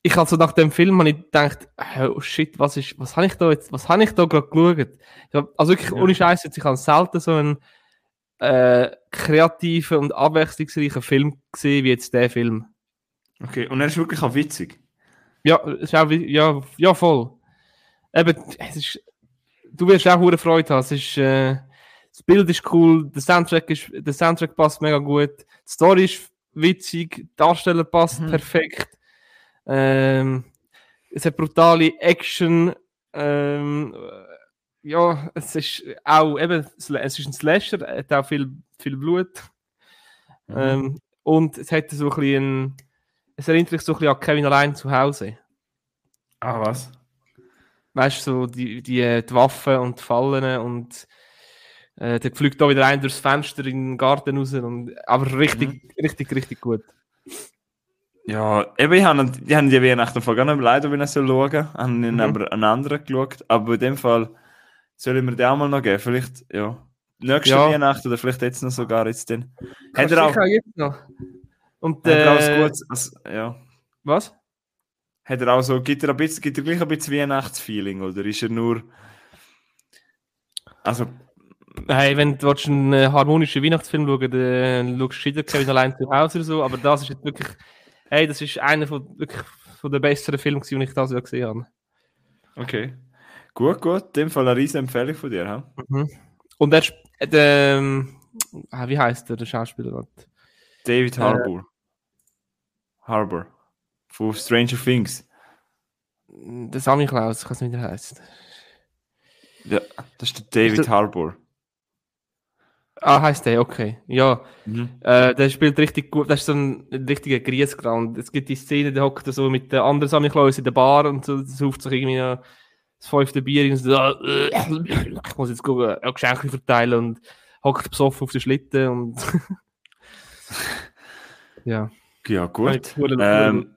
ich also nach dem Film habe ich gedacht, oh shit, was ist, was habe ich da jetzt, was habe ich da gerade geschaut? Hab, also wirklich, Ja. ohne Scheiß, ich habe selten so einen äh, kreativen und abwechslungsreichen Film gesehen wie jetzt der Film. Okay, und er ist wirklich auch witzig. Ja, ist auch, ja, ja, voll. Eben, es ist, du wirst auch hohe Freude haben. Ist, äh, das Bild ist cool, der Soundtrack, ist, der Soundtrack passt mega gut, die Story ist witzig, die Darsteller passt Mhm. perfekt. Ähm, es hat brutale Action, Ähm, äh, ja, es ist auch eben, es ist ein Slasher, hat auch viel, viel Blut. Mhm. Ähm, und es hat so ein bisschen, es erinnert mich so ein bisschen an Kevin allein zu Hause. Ah, was? Weißt du, so die, die, äh, die Waffen und die Fallen und äh, der fliegt da wieder ein durchs Fenster in den Garten raus. Und, aber richtig, richtig, richtig gut. Ja, eben, ich habe ich hab die Weihnachten vor gar nicht leider wenn ich so schauen. Ich habe ihn Mhm. aber einen anderen geschaut. Aber in dem Fall soll ich mir den auch mal noch geben. Vielleicht, ja. Nächste Ja. Weihnachten oder vielleicht jetzt noch sogar jetzt dann. Hat er auch, jetzt noch. Und er auch äh, ein gutes, also, ja. was? Hat er auch so, gibt er, ein bisschen, gibt er gleich ein bisschen Weihnachtsfeeling oder ist er nur. Also, Hey, wenn du einen äh, harmonischen Weihnachtsfilm schauen dann schaust du wieder Kevin allein zu Hause oder so. Aber das ist jetzt wirklich, hey, das ist einer von, wirklich von den besseren Filmen, die ich das Jahr gesehen habe. okay. Gut, gut. In dem Fall eine riesen Empfehlung von dir. He? Mhm. Und äh, der, ähm, ah, wie heißt der, der Schauspieler? David Äh. Harbour. Von Stranger Things. Der Sammy Klaus, ich weiß nicht, wie der heißt. Ja, das ist der David Ist der- Harbour. Ah, heißt der, okay. Ja, Mhm. äh, der spielt richtig gut. Das ist so ein richtiger Griesgrand. Es gibt die Szene, der hockt so mit der anderen Sammy Klaus in der Bar und so, sauft sich irgendwie noch das fünfte Bier und so, äh, ich muss jetzt gucken, äh, Geschenke verteilen und hockt besoffen auf den Schlitten und ja. Ja, gut. Cool, Ähm,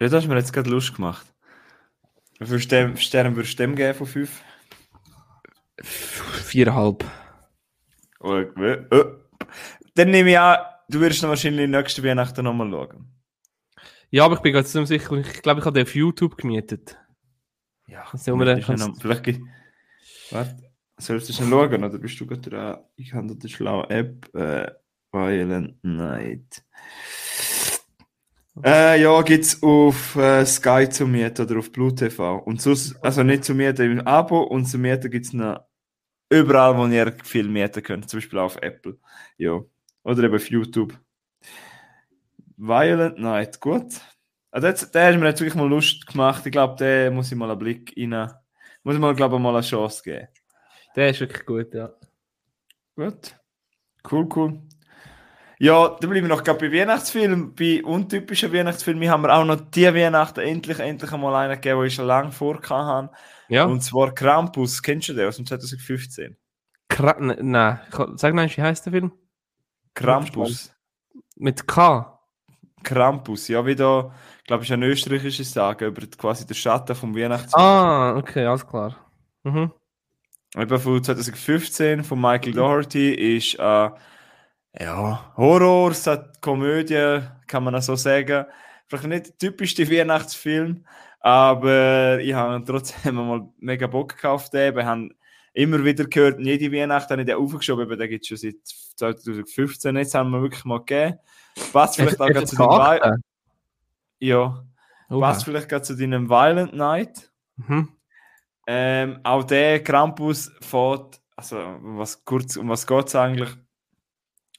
ja, das hast mir jetzt gerade Lust gemacht. Wie viele Sterne, Sterne würdest du dem geben von fünf? Viereinhalb. Oh, äh. Dann nehme ich an, du wirst noch wahrscheinlich nächste Weihnachten nochmal schauen. Ja, aber ich bin ganz sicher, ich glaube, ich habe den auf YouTube gemietet. Ja, Das ist immer vielleicht, der- noch, vielleicht Warte, sollst du schon schauen oder bist du gerade dran? Ich habe da die schlaue App. Äh, Violent Night. Äh, ja, gibt es auf äh, Sky zu mieten oder auf Blue TV. Und sonst, also nicht zu mieten im Abo und zu mieten gibt es noch überall, wo ihr viel mieten könnt. Zum Beispiel auf Apple. Ja. Oder eben auf YouTube. Violent Night, gut. Also jetzt, der hat mir jetzt wirklich mal Lust gemacht. Ich glaube, der muss ich mal einen Blick rein. Muss ich mal, glaube ich, mal eine Chance geben. Der ist wirklich gut, ja. Gut. Cool, cool. Ja, dann bleiben wir noch gerade bei Weihnachtsfilmen. Bei untypischen Weihnachtsfilmen haben wir auch noch die Weihnachten endlich, endlich einmal einen gegeben, den ich schon lange vor habe. Ja, Und zwar Krampus. Kennst du den aus dem 2015? Kra nein, sag mal, wie heißt der Film? Krampus. Mit K. Krampus. Ja, wie da, glaube ich, ein österreichisches Sagen über quasi den Schatten vom Weihnachts. Ah, okay, alles klar. Mhm. Eben von 2015 von Michael Doherty ist äh, ja, Horror, Komödie, kann man auch so sagen. Vielleicht nicht der typischste Weihnachtsfilm, aber ich habe trotzdem mal mega Bock gekauft. Wir haben immer wieder gehört, jede Weihnacht habe ich den aufgeschoben, eben, den gibt es schon seit 2015. Jetzt haben wir wirklich mal gegeben. Passt vielleicht auch gerade zu deinem Ja, passt vielleicht gerade zu deinem Violent Night. Mhm. Ähm, auch der Krampus fährt, also was kurz, um was geht es eigentlich?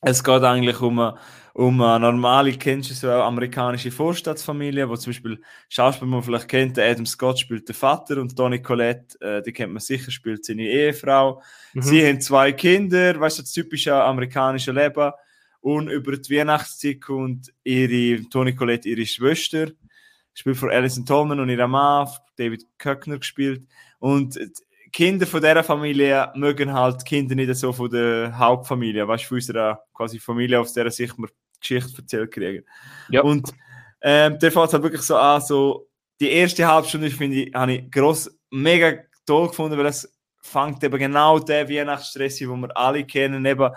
Es geht eigentlich um eine, um eine normale, kennst du so amerikanische Vorstadtsfamilie, wo zum Beispiel Schauspieler, man vielleicht kennt, Adam Scott spielt den Vater und Toni Collette, äh, die kennt man sicher, spielt seine Ehefrau. Mhm. Sie haben zwei Kinder, weißt du, das typische amerikanische Leben. Und über die Weihnachtszeit kommt ihre, Toni Collette, ihre Schwester, gespielt von Alison Tolman und ihrer Mann, David Köckner gespielt. Und Kinder von dieser Familie mögen halt Kinder nicht so von der Hauptfamilie, weißt du, von unserer quasi Familie, aus der sich wir Geschichte erzählt kriegen. Ja. Und ähm, der fängt halt wirklich so an, so die erste Halbstunde finde ich, habe ich gross, mega toll gefunden, weil es fängt eben genau der Weihnachtsstress, den wir alle kennen, eben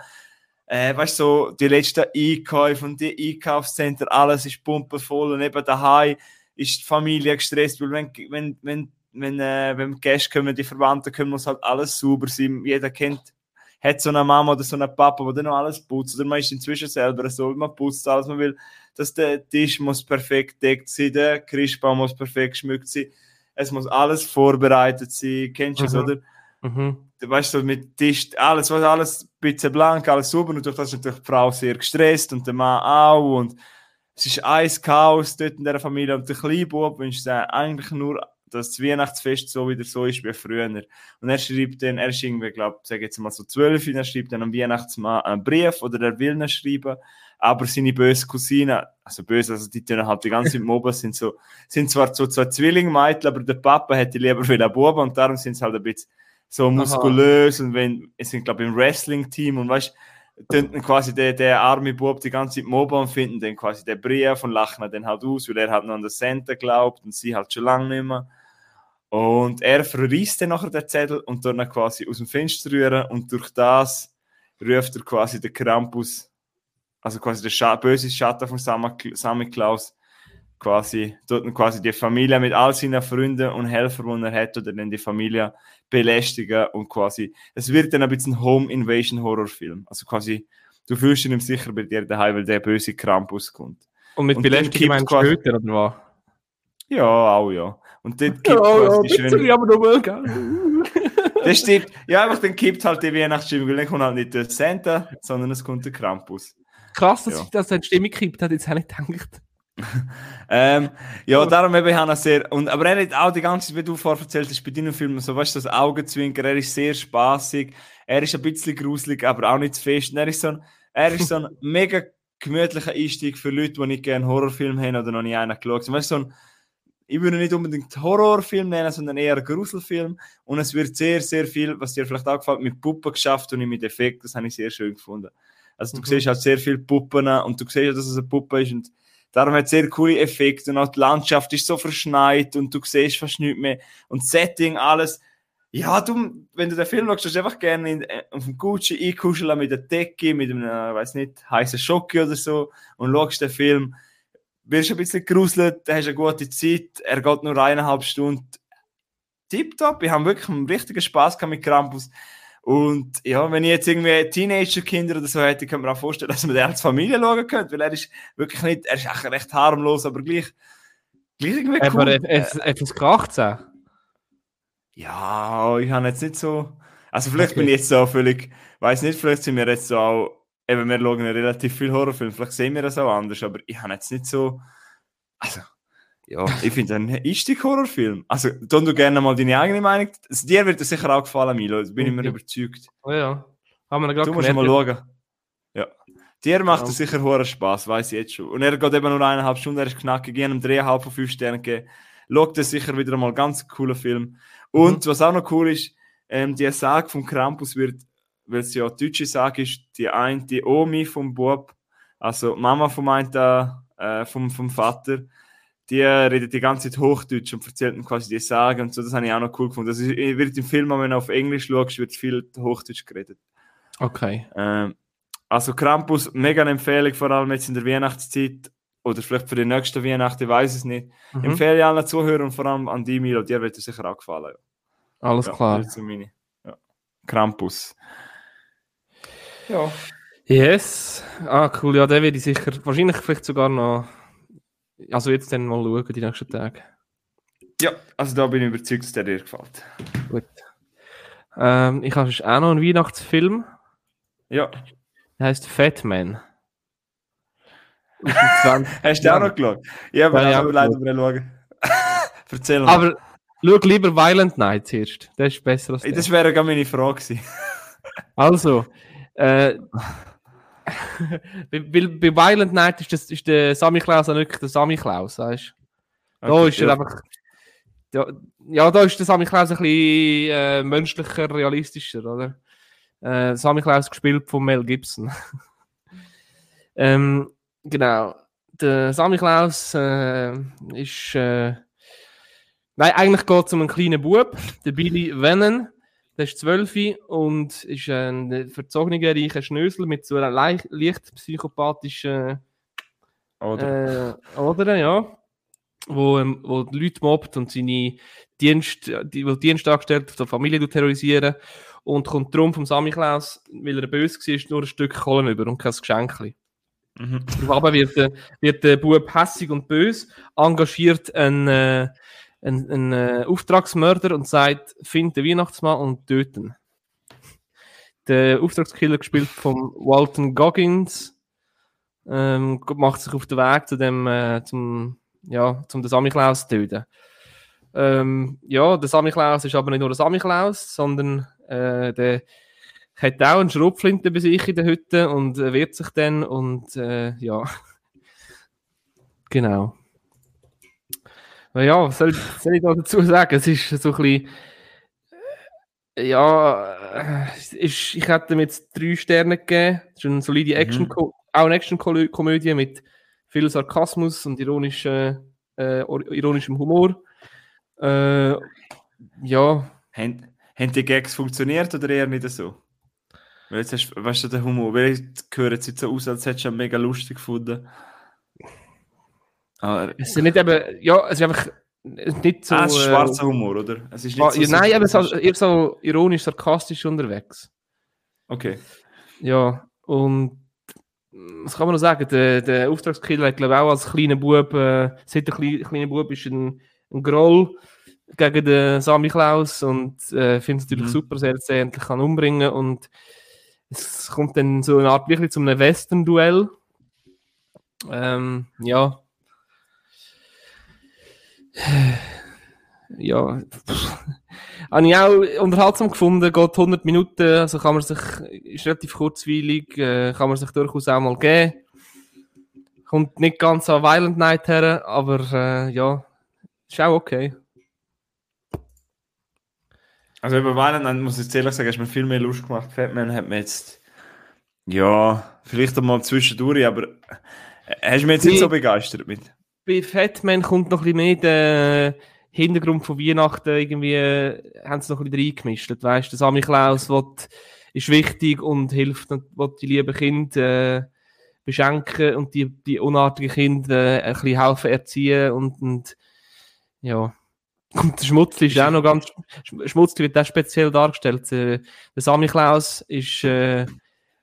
äh, weißt du, so die letzten Einkäufe und die Einkaufscenter, alles ist pumpenvoll und eben daheim ist die Familie gestresst, weil wenn, wenn, wenn, wenn, äh, wenn Gäste kommen, die Verwandten kommen, muss halt alles sauber sein. Jeder kennt, hat so eine Mama oder so einen Papa, der dann noch alles putzt. Oder man ist inzwischen selber so, man putzt alles, man will, dass der Tisch muss perfekt deckt sein, der Christbaum muss perfekt geschmückt sein, es muss alles vorbereitet sein. Kennst du das, Mhm. oder? Mhm. du weißt so mit Tisch, alles, was alles ein bisschen blank, alles sauber und durch das ist natürlich die Frau sehr gestresst und der Mann auch und es ist ein Chaos dort in dieser Familie und der kleine Bub wünscht sich eigentlich nur dass das Weihnachtsfest so wieder so ist wie früher. Und er schreibt dann, er ist irgendwie, glaube ich, sage jetzt mal so zwölf, er schreibt dann am Weihnachtsmann einen Brief oder er will ihn schreiben, aber seine böse Cousine, also böse, also die tun halt die ganze Zeit sind so, sind zwar so zwei Zwillingmädchen, aber der Papa hätte lieber wieder Buben und darum sind sie halt ein bisschen so muskulös Aha. und wenn, es sind glaube ich im Wrestling-Team und weißt dann quasi der, der arme Bub die ganze Zeit und finden dann quasi den Brief und lachen dann halt aus, weil er halt noch an den Santa glaubt und sie halt schon lange nicht mehr. Und er verreist dann nachher den Zettel und dann quasi aus dem Fenster rühren und durch das ruft er quasi den Krampus, also quasi der Scha böse Schatten von Sammy Klaus, quasi, dort quasi die Familie mit all seinen Freunden und Helfern, die er hat, oder dann die Familie belästigen und quasi, es wird dann ein bisschen Home Invasion Horrorfilm. Also quasi, du fühlst ihn sicher bei dir daheim, weil der böse Krampus kommt. Und mit Belästigung meinst du später, oder was? Ja, auch ja. Und dort gibt ja, ja, die schöne... aber nochmal, gell? das stimmt. Ja, einfach dann kippt halt die Weihnachtsstimmung, weil dann kommt halt nicht der Santa, sondern es kommt der Krampus. Krass, dass ja. sich das eine Stimme kippt, hat jetzt auch nicht gedacht. ähm, ja, oh. darum eben habe ich sehr. Und, aber er hat auch die ganze Zeit, wie du vorher erzählt hast, bei deinen Filmen, so weißt du, das Augenzwinker, er ist sehr spaßig, er ist ein bisschen gruselig, aber auch nicht zu fest. Und er ist so ein, er ist so ein mega gemütlicher Einstieg für Leute, die nicht gerne Horrorfilm haben oder noch nie einen geschaut haben. Weißt du, so ein, ich würde nicht unbedingt Horrorfilm nennen, sondern eher Gruselfilm. Und es wird sehr, sehr viel, was dir vielleicht auch gefällt, mit Puppen geschafft und nicht mit Effekten. Das habe ich sehr schön gefunden. Also du mhm. siehst halt sehr viele Puppen und du siehst, dass es eine Puppe ist und Darum hat es sehr coole Effekte und auch die Landschaft ist so verschneit und du siehst fast nichts mehr. Und Setting, alles. Ja, du, wenn du den Film schaust, hast du einfach gerne in, äh, auf dem Gucci einkuscheln mit der Decke, mit einem, äh, weiß nicht, heißen Schocke oder so und schaust den Film. Wirst ein bisschen gruselt, hast eine gute Zeit, er geht nur eineinhalb Stunden. Tipptopp, wir haben wirklich einen richtigen Spaß mit Krampus. Und ja, wenn ich jetzt irgendwie Teenager-Kinder oder so hätte, könnte man auch vorstellen, dass man den als Familie schauen könnte, weil er ist wirklich nicht, er ist echt recht harmlos, aber gleich, gleich irgendwie cool. Aber etwas 18? Ja, ich habe jetzt nicht so, also vielleicht okay. bin ich jetzt so völlig, weiß nicht, vielleicht sind wir jetzt so auch, eben wir schauen relativ viel Horrorfilme, vielleicht sehen wir das auch anders, aber ich habe jetzt nicht so, also ja, ich finde ein Einstieg-Horrorfilm. Also, dann du gerne mal deine eigene Meinung. Dir wird das sicher auch gefallen, Milo. Da bin ich mir ja. überzeugt. Oh ja. Haben wir gerade Du musst mal schauen. Ja. Dir macht ja. es sicher hoher Spaß, weiß ich jetzt schon. Und er geht eben nur eineinhalb Stunden, er ist knackig, ich ihm dreieinhalb von fünf Sternen gegeben. Schaut das sicher wieder mal ganz cooler Film. Und mhm. was auch noch cool ist, ähm, die Sage vom Krampus wird, weil es ja deutsche Sage ist, die eine, die Omi vom Bub, also Mama vom einen, äh, vom, vom Vater, die redet die ganze Zeit Hochdeutsch und erzählt quasi die Sagen und so. Das habe ich auch noch cool gefunden. Das also, wird im Film, wenn du auf Englisch schaust, wird viel Hochdeutsch geredet. Okay. Ähm, also Krampus, mega eine Empfehlung, vor allem jetzt in der Weihnachtszeit oder vielleicht für die nächste Weihnachten, ich weiß es nicht. Mhm. Empfehle ich allen Zuhörern und vor allem an die Milo, dir wird es sicher auch gefallen. Ja. Alles ja, klar. Meine, ja. Krampus. Ja. Yes. Ah, cool. Ja, der werde ich sicher, wahrscheinlich vielleicht sogar noch also jetzt dann mal schauen, die nächsten Tage. Ja, also da bin ich überzeugt, dass der dir gefällt. Gut. Ähm, ich habe auch noch einen Weihnachtsfilm. Ja. Der heißt Fatman. Hast du auch noch geschaut? Ja, aber ja, ich leider mal schauen. Erzähl mal. Aber schau lieber Violent Night zuerst. Das ist besser als der. Das wäre gar meine Frage gewesen. also, äh, bei, bei, Violent Night ist, das, ist der Sammy Klaus auch nicht der Sammy Klaus, weißt du? Okay, da ist er ja. einfach. Ja, ja, da ist der Sammy Klaus ein bisschen äh, menschlicher, realistischer, oder? Äh, Sammy Klaus gespielt von Mel Gibson. ähm, genau. Der Sammy Klaus äh, ist. Äh, nein, eigentlich geht es um einen kleinen Bub, der Billy Vennen. Der ist 12 und ist ein verzogener, reicher Schnösel mit so einer leicht, leicht psychopathischen oder, äh, oder ja, wo, ähm, wo die Leute mobbt und seine Dienst, die, die Dienstangestellte der Familie terrorisieren und kommt drum vom Samichlaus, weil er böse war, nur ein Stück Kohlen über und kein Geschenk. Mhm. Aber wird, der, wird der Bub hässig und böse, engagiert einen, äh, ein, ein äh, Auftragsmörder und sagt, find den Weihnachtsmann und töten. Der Auftragskiller gespielt von Walton Goggins ähm, macht sich auf den Weg zu dem, äh, zum, ja, zum den Samichlaus zu töten. Ähm, ja, der Sammy Klaus ist aber nicht nur der Sammy Klaus, sondern äh, der hat auch eine Schrotflinte bei sich in der Hütte und äh, wehrt sich dann und äh, ja. genau. Ja, was soll, soll ich da dazu sagen? Es ist so ein bisschen. Äh, ja, äh, ist, ich hätte ihm jetzt drei Sterne gegeben. Es ist eine solide. Action, mhm. auch eine Action-Komödie mit viel Sarkasmus und ironische, äh, ironischem Humor. Äh, ja. Haben, haben die Gags funktioniert oder eher nicht so? Weil jetzt hast, weißt du, der Humor, weil ich höre jetzt so aus, als hättest du ihn mega lustig gefunden. Aber, es ist nicht eben, ja, es ist einfach nicht so. Ah, es ist schwarzer äh, Humor, oder? Es ist nicht so, ja, nein, aber es ist eher so ironisch, sarkastisch unterwegs. Okay. Ja, und was kann man noch sagen? Der, der Auftragskiller hat, glaube ich, auch als kleiner Bub, äh, seit der kleine, kleine Bub ist ein, ein Groll gegen den Sami Klaus und äh, finde es natürlich mhm. super, dass er jetzt endlich kann umbringen und es kommt dann so eine Art wirklich zu einem Western-Duell. Ähm, ja. Ja. Habe ich auch unterhaltsam gefunden, geht 100 Minuten, also kann man sich, ist relativ kurzweilig, äh, kann man sich durchaus auch mal geben. Kommt nicht ganz an Violent Night her, aber äh, ja, ist auch okay. Also über Violent muss ich ehrlich sagen, hast mir viel mehr Lust gemacht. Fatman hat mir jetzt, ja, vielleicht einmal zwischendurch, aber äh, hast du mich jetzt nicht so begeistert mit? Bei Fatman kommt noch ein bisschen mehr der Hintergrund von Weihnachten, irgendwie, äh, haben sie noch ein bisschen reingemischt. Weißt du, Sammy Klaus wird, ist wichtig und hilft will die lieben Kinder äh, beschenken und die, die unartigen Kinder äh, ein bisschen helfen erziehen und, und ja. Und der Schmutzli ist auch noch ganz, Schmutzli wird auch speziell dargestellt. Der Sammy Klaus ist äh,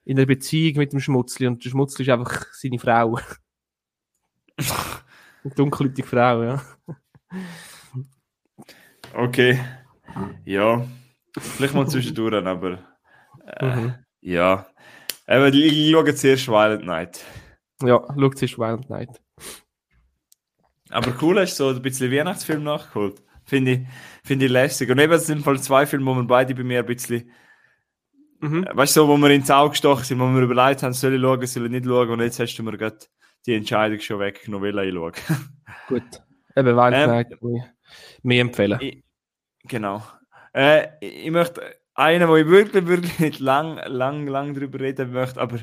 in einer Beziehung mit dem Schmutzli und der Schmutzli ist einfach seine Frau. Dunkelhäutige Frau, ja. Okay. Ja. Vielleicht mal zwischendurch, aber äh, mhm. ja. Aber ich schaue zuerst Violent Night. Ja, schau zuerst Violent Night. Aber cool, hast du so ein bisschen Weihnachtsfilm nachgeholt. Finde ich, find ich lässig. Und eben, es sind voll zwei Filme, wo wir beide bei mir ein bisschen, mhm. Äh, weißt du, so, wo wir ins Auge gestochen sind, wo wir überlegt haben, soll ich schauen, soll ich nicht schauen. Und jetzt hast du mir gerade die Entscheidung schon weggenommen, will ich schauen. Gut. Eben, weil ähm, ich mehr empfehlen. Ich, genau. Äh, ich möchte einen, wo ich wirklich, wirklich nicht lang, lang, lang drüber reden möchte, aber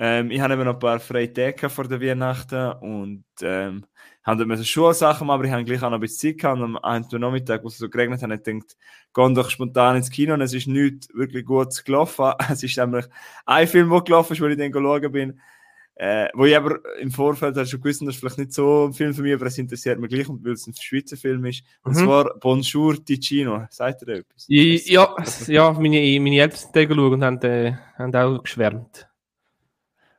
ähm, ich habe eben noch ein paar freie Tage vor der Weihnachten und ähm, haben dort Schulsachen machen, aber ich habe gleich auch noch ein bisschen Zeit gehabt. Am einen Nachmittag, wo es so geregnet hat, habe ich gedacht, gehen doch spontan ins Kino und es ist nicht wirklich gut gelaufen. Es ist nämlich ein Film, der gelaufen ist, wo ich dann schauen bin. Äh, wo ich aber im Vorfeld halt schon gewusst das ist vielleicht nicht so ein Film für mich, aber es interessiert mich gleich, weil es ein Schweizer Film ist. Und mhm. zwar Bonjour Ticino. Sagt ihr etwas? Ja, ja meine, meine Eltern sind geschaut und haben, äh, haben auch geschwärmt.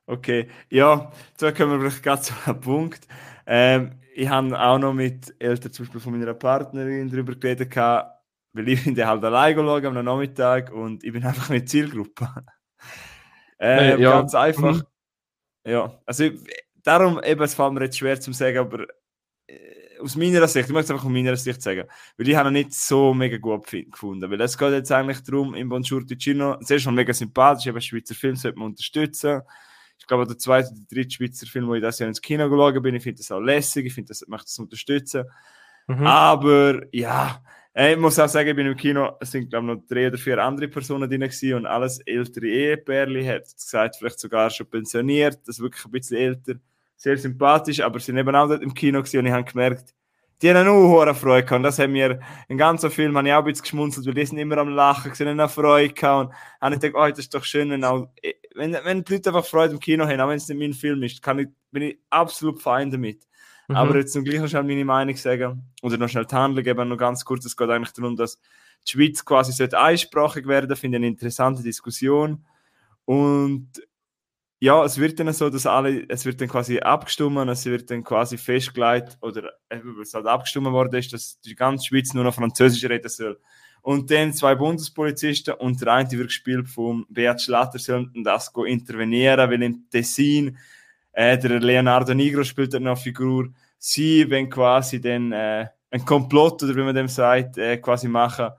Okay, ja, da kommen wir vielleicht gerade zu einem Punkt. Ähm, ich habe auch noch mit Eltern zum Beispiel von meiner Partnerin darüber geredet, weil ich bin halt allein schauen am Nachmittag und ich bin einfach mit Zielgruppe. äh, ja. Ganz einfach. Mhm. Ja, also darum eben, es fällt mir jetzt schwer zu sagen, aber äh, aus meiner Sicht, ich möchte es einfach aus meiner Sicht sagen, weil ich habe ihn nicht so mega gut gefunden, weil es geht jetzt eigentlich darum, im Bonjour Ticino, sehr schon mega sympathisch, eben Schweizer Film sollte man unterstützen. Ich glaube, der zweite oder dritte Schweizer Film, wo ich das Jahr ins Kino geschaut bin, ich finde das auch lässig, ich finde, das möchte das unterstützen. Mhm. Aber ja, ich muss auch sagen, ich bin im Kino, es sind glaube ich noch drei oder vier andere Personen drin gewesen und alles ältere Ehepärli, hat gesagt, vielleicht sogar schon pensioniert, das ist wirklich ein bisschen älter, sehr sympathisch, aber sie sind eben auch dort im Kino gewesen und ich habe gemerkt, die haben auch eine Freude gehabt. Und das haben mir, den ganzen Film habe ich auch ein bisschen geschmunzelt, weil die sind immer am Lachen, sie haben eine Freude gehabt. Und habe ich gedacht, oh, das ist doch schön, wenn, auch, wenn, wenn die Leute einfach Freude im Kino haben, auch wenn es nicht mein Film ist, kann ich, bin ich absolut fein damit. Mhm. Aber jetzt zum gleich noch schnell meine Meinung sagen, oder noch schnell die Handlung eben noch ganz kurz, es geht eigentlich darum, dass die Schweiz quasi sollte einsprachig werden, finde ich eine interessante Diskussion. Und ja, es wird dann so, dass alle, es wird dann quasi abgestimmt, es wird dann quasi festgelegt, oder es halt abgestimmt worden ist, dass die ganze Schweiz nur noch Französisch reden soll. Und dann zwei Bundespolizisten und der eine wird gespielt vom Beat Schlatter, sollen das intervenieren, weil im Tessin äh, der Leonardo Nigro spielt dann noch eine Figur. Sie, wenn quasi dann äh, ein Komplott oder wie man dem sagt, äh, quasi machen,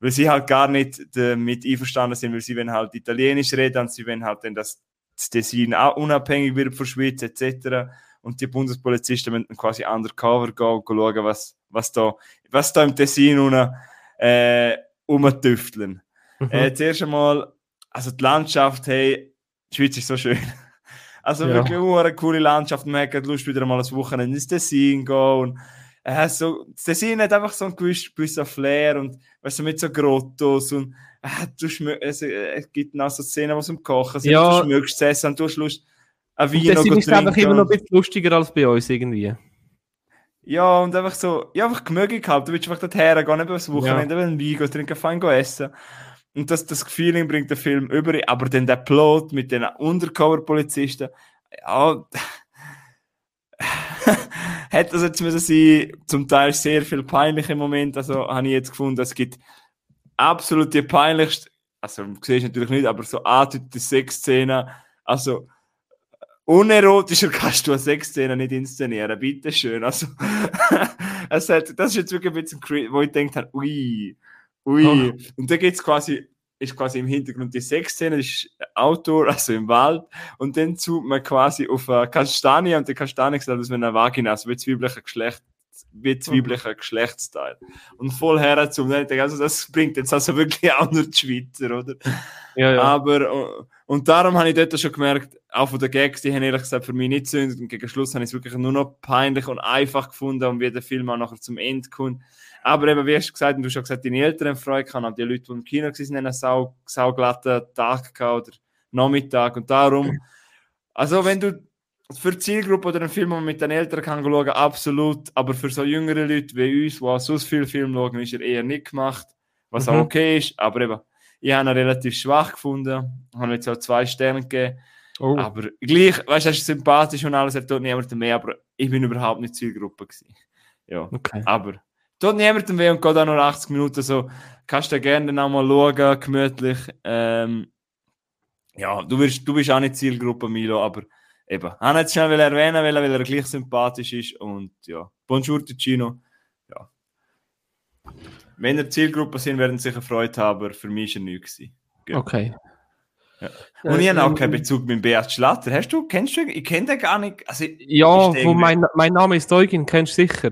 weil sie halt gar nicht damit einverstanden sind, weil sie wollen halt Italienisch reden und sie wollen halt dann, dass das Tessin auch unabhängig wird von der Schweiz etc. Und die Bundespolizisten müssen quasi undercover gehen und schauen, was, was, da, was da im Tessin unten, äh, rumtüfteln. Mhm. Äh, zuerst einmal, also die Landschaft, hey, die Schweiz ist so schön. Also ja. wirklich eine coole Landschaft. Man hat Lust, wieder mal ein Wochenende ins Tessin gehen und äh, so, das Tessin hat einfach so einen gewissen Flair und weißt du, mit so Grottos und äh, du es, äh, es gibt noch so Szenen, es im Kochen sind, ja. du schmückst es essen und du hast Lust, ein Wein noch zu trinken. ist einfach immer noch ein bisschen lustiger als bei uns irgendwie. Ja, und einfach so, ja, einfach gemöglich halt. Du willst einfach dorthin gehen, eben das Wochenende, ja. ein Wein trinken, fein essen. Und das, das Feeling bringt der Film über. Aber dann der Plot mit den Undercover-Polizisten, ja, hätte das jetzt müssen sein, zum Teil sehr viel peinliche Momente. Also habe ich jetzt gefunden, es gibt absolut die peinlichste, also siehst du natürlich nicht, aber so andeutete Sexszenen. Also unerotischer kannst du eine Sexszene nicht inszenieren, bitteschön. Also, es hat, das ist jetzt wirklich ein bisschen, wo ich denke, ui, ui. Oh. Und da geht's quasi ist quasi im Hintergrund die Sexszene, ist Outdoor, also im Wald. Und dann zoomt man quasi auf eine Kastanie und die Kastanie sieht aus wie eine Vagina, also wie zweiblicher Geschlecht, wie zweiblicher mhm. Geschlechtsteil. Und voll her zum, also das bringt jetzt also wirklich auch nur die Schweizer, oder? Ja, ja. Aber, und darum habe ich dort schon gemerkt, auch von den Gags, die haben ehrlich gesagt für mich nicht zündet und gegen Schluss habe ich es wirklich nur noch peinlich und einfach gefunden und wie der Film auch nachher zum Ende kommt. Aber eben, wie hast du gesagt, und du hast schon gesagt, deine Eltern freuen kann, die Leute, die im Kino waren, einen sau, sauglatten Tag gehabt oder Nachmittag. Und darum, also wenn du für die Zielgruppe oder einen Film, den man mit den Eltern kann schauen, absolut. Aber für so jüngere Leute wie uns, die so viel Film schauen, ist er eher nicht gemacht. Was mhm. auch okay ist. Aber eben, ich habe ihn relativ schwach gefunden. Ich habe jetzt auch zwei Sterne gegeben. Oh. Aber gleich, weißt du, er ist sympathisch und alles, er tut niemandem mehr, aber ich bin überhaupt nicht Zielgruppe gewesen. Ja, okay. aber tut niemandem weh und geht auch nur 80 Minuten so. Kannst du gerne dann auch mal schauen, gemütlich. Ähm, ja, du, wirst, du bist auch nicht Zielgruppe, Milo, aber eben. Ich wollte jetzt schnell erwähnen, weil er, weil er gleich sympathisch ist und ja. Bonjour, Ticino. Ja. Wenn er Zielgruppe sind, werden sie sicher Freude haben, aber für mich war er nichts. Genau. Okay. Ja. Und ich habe auch keinen Bezug mit Beat Schlatter. Hast du, kennst du, ich kenne den gar nicht. Also, ja, wo mein, mein Name ist Eugen, kennst du sicher.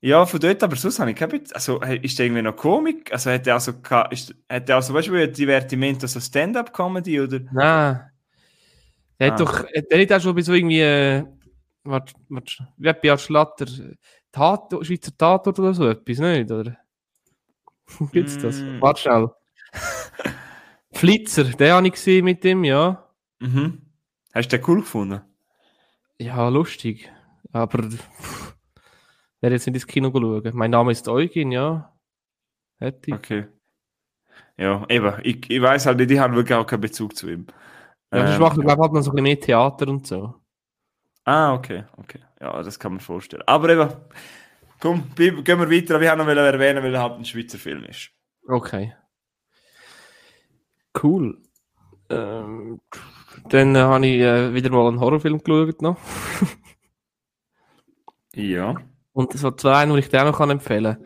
Ja, von dort, aber sonst habe ich kein. Also, ist der irgendwie noch Komik? Also, hat der also, ist, hat der also, weißt du, Divertimento, so Stand-Up-Comedy, oder? Nein. Der ah. hat doch, der hat auch schon bei so irgendwie, äh, warte, warte, wie hat Schlatter, Tat, Schweizer Tatort oder so etwas, nicht, oder? Gibt's das? Mm. Warte schnell. Flitzer, den habe ich gesehen mit dem, ja. Mhm. Hast du den cool gefunden? Ja, lustig. Aber werde jetzt nicht ins Kino schauen. Mein Name ist Eugen, ja. Hätte ich. Okay. Ja, eben. Ich, ich weiß halt, die haben wirklich auch keinen Bezug zu ihm. Ja, ähm, ich mache, glaube ich, noch so ein bisschen mehr Theater und so. Ah, okay, okay. Ja, das kann man vorstellen. Aber eben, komm, gehen wir weiter. Wir haben noch erwähnen, weil er halt ein Schweizer Film ist. Okay. Cool. Ähm, dann äh, habe ich äh, wieder mal einen Horrorfilm geschaut noch. ja. Und so zwei, die ich dir auch noch empfehlen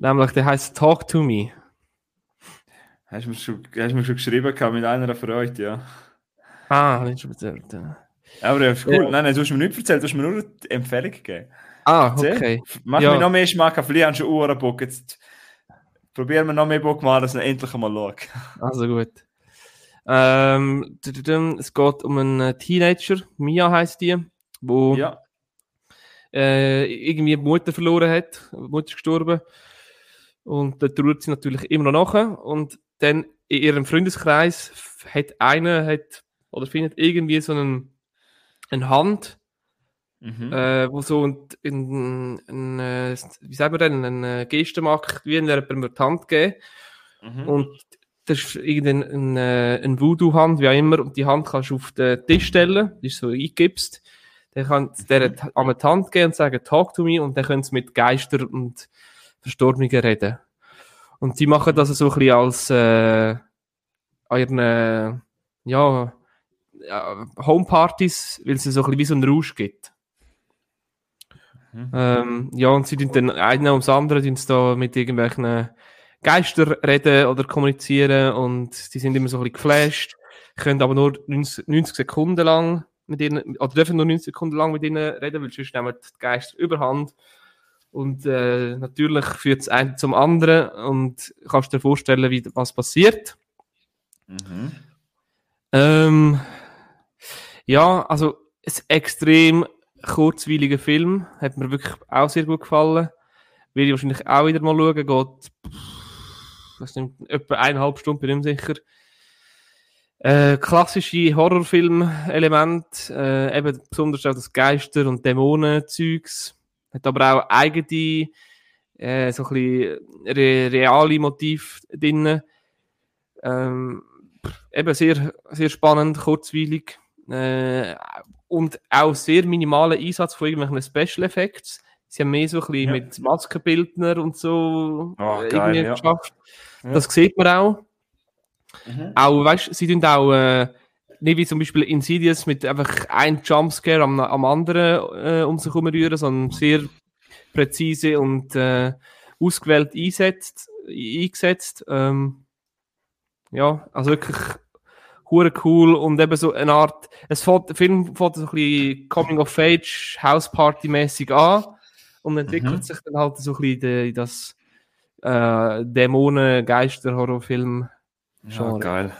kann. Nämlich, der heißt Talk to Me. Hast du mir schon, hast mir schon geschrieben mit einer Freude, ja. Ah, ich schon erzählt. Ja. Aber ja, cool. Ja. Nein, nein, du hast mir nicht erzählt, du hast mir nur eine Empfehlung gegeben. Ah, okay. Mach ja. mir noch mehr Schmack, vielleicht du schon Uhren Bock. Jetzt probieren wir noch mehr Bock machen, dass ich endlich einmal schaue. Also gut. Ähm, es geht um einen Teenager, Mia heißt die, wo ja. Äh, irgendwie die Mutter verloren hat. Die Mutter ist gestorben. Und da trauert sie natürlich immer noch nach. Und dann in ihrem Freundeskreis hat einer hat, oder findet irgendwie so einen, eine Hand, Mhm. Äh, wo so ein, ein, ein, äh, wie sagt man denn, eine Geste macht, wie wenn jemandem die Hand geben. Mhm. Und das ist irgendein ein, äh, ein Voodoo-Hand, wie auch immer, und die Hand kannst du auf den Tisch stellen, die ist so eingibst. Dann kann mhm. der an die Hand gehen und sagen, talk to me, und dann können sie mit Geistern und Verstorbenen reden. Und die machen das so ein bisschen als äh, ihren, ja, Homepartys, weil es so ein bisschen wie so ein Rausch gibt. Mhm. Ähm, ja, und sie tun dann einer ums andere tun da mit irgendwelchen Geistern reden oder kommunizieren und die sind immer so ein bisschen geflasht, können aber nur 90, 90 Sekunden lang mit ihnen, oder dürfen nur 90 Sekunden lang mit ihnen reden, weil sonst nehmen die Geister überhand. Und äh, natürlich führt es einen zum anderen und kannst dir vorstellen, wie, was passiert. Mhm. Ähm, ja, also ein extrem kurzweiliger Film, hat mir wirklich auch sehr gut gefallen. Will ich wahrscheinlich auch wieder mal schauen, geht was nicht, etwa eineinhalb Stunden, bin ich nicht sicher. Äh, klassische Horrorfilm-Element, äh, eben besonders auch das Geister- und Dämonen-Zeugs. Hat aber auch eigene, äh, so ein bisschen re reale Motiv drin. Ähm, eben sehr, sehr spannend, kurzweilig. Äh, und auch sehr minimaler Einsatz von irgendwelchen Special Effects. Sie haben mehr so ein bisschen ja. mit Maskenbildner und so oh, geil, ja. geschafft. Ja. Das sieht man auch. Mhm. Auch, weißt sie tun auch, äh, nicht wie zum Beispiel Insidious mit einfach einem Jumpscare am, am anderen äh, um sich herum rühren, sondern sehr präzise und äh, ausgewählt einsetzt, eingesetzt. Ähm, ja, also wirklich hure cool und eben so eine Art, es fängt, der Film fängt so ein bisschen Coming of Age, House Party mäßig an und entwickelt mhm. sich dann halt so ein bisschen in das äh, Dämonen, Horrorfilm. Ja, geil.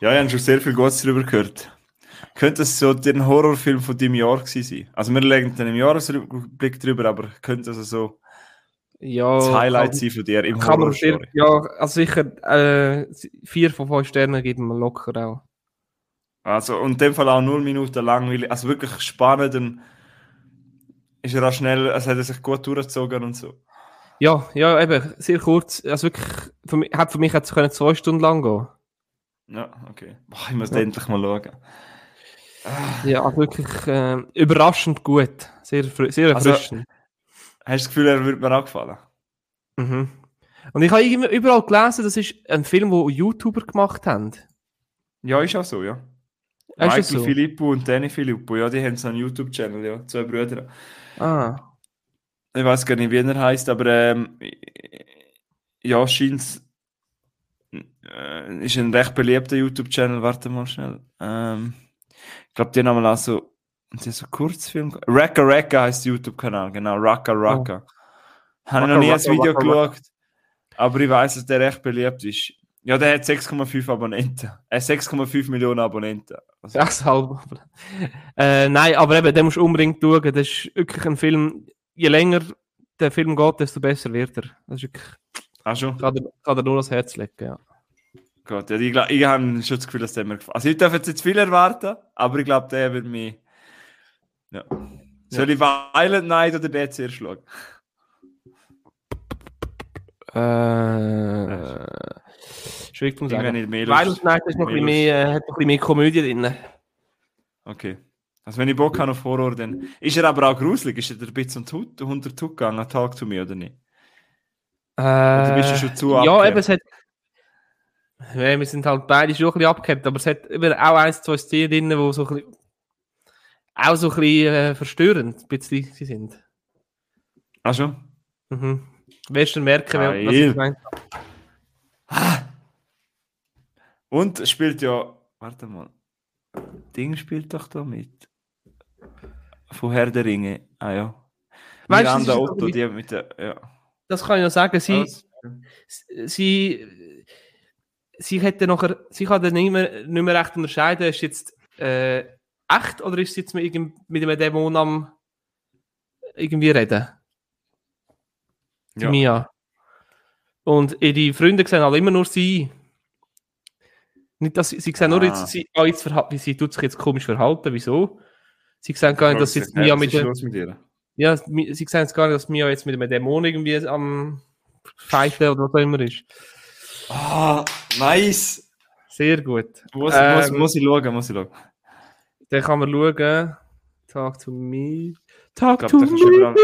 Ja, ich habe schon sehr viel Gutes darüber gehört. Könnte es so der Horrorfilm von deinem Jahr gewesen sein? Also wir legen dann im Jahresblick drüber, aber könnte es so ja, das Highlight sein von dir im kann sehr, Ja, also sicher äh, vier von fünf Sternen geben wir locker auch. Also und in dem Fall auch null Minuten lang, also wirklich spannend und ist er auch schnell, es hat er sich gut durchgezogen und so. Ja, ja, eben, sehr kurz. Also wirklich, für mich, hat für mich jetzt können zwei Stunden lang gehen. Ja, okay. Ich muss ja. endlich mal schauen. Ja, also wirklich äh, überraschend gut. Sehr, sehr also, erfrischend. Also, hast du das Gefühl, er würde mir auch gefallen? Mhm. Und ich habe überall gelesen, das ist ein Film, den YouTuber gemacht haben. Ja, ist auch so, ja. Ist Michael so? Filippo und Danny Filippo, ja, die haben so einen YouTube-Channel, ja, zwei Brüder. Ah. Ich weiß gar nicht, wie er heißt, aber ähm, ja, scheint äh, ist ein recht beliebter YouTube-Channel. Warte mal schnell. Ähm, ich glaube, die haben auch so, die so Kurzfilm. Racka Racka heißt YouTube-Kanal, genau. Racka Racka. Oh. Habe ich noch nie ein Video Raka, geschaut, aber ich weiß, dass der recht beliebt ist. Ja, der hat 6,5 Abonnenten. Äh, 6,5 Millionen Abonnenten. Also. 6,5 äh, Nein, aber eben, den musst du unbedingt schauen. Das ist wirklich ein Film, je länger der Film geht, desto besser wird er. Das ist wirklich. Ach schon? Kann er, kann er nur das Herz legen, ja. Gut, ja, ich, ich habe schon das Gefühl, dass der mir gefällt. Also ich darf jetzt nicht viel erwarten, aber ich glaube, der wird mich. Ja. Soll ich Violent Night oder der zuerst schauen? Äh, schwierig zu sagen. Nicht mehr Violent Night ist noch ein bisschen mehr, äh, hat noch ein bisschen mehr Komödie drin. Okay. Also wenn ich Bock habe auf Horror, dann ist er aber auch gruselig. Ist er ein bisschen unter Tut gegangen, Talk to me, oder nicht? Äh, oder bist du schon zu Ja, abgehebt? eben, es hat... Ja, wir sind halt beide schon ein bisschen abgehabt, aber es hat eben auch ein, zwei Szenen drin, die so ein bisschen... auch so ein bisschen äh, verstörend ein bisschen sind. Ach schon? Mhm. Wirst du merken, ah, was ich meine. Und spielt ja... Warte mal. Ding spielt doch da mit von Herr der Ringe. Ah ja. Weißt, Miranda das Otto, die mit der, ja. Das kann ich noch sagen. Sie, sie, sie hätte nachher, sie kann dann nicht mehr, nicht mehr recht unterscheiden, ist jetzt äh, echt oder ist sie jetzt mit, mit einem Dämon am irgendwie reden? Die ja. Mia. Und ihre Freunde sehen alle immer nur sie. Nicht, dass sie, sie sehen ah. nur jetzt, sie, oh, jetzt wie sie tut sich jetzt komisch verhalten. Wieso? Sie sagen gar nicht, dass jetzt Mia mit, der, mit Ja, sie sagen gar nicht, dass Mia jetzt mit einem Dämon irgendwie am Fighten oder was auch immer ist. Ah, nice! Sehr gut. Muss, ähm, muss, muss ich schauen, muss ich schauen. Dann kann man schauen. Talk to me. Talk glaub, to me. Überall,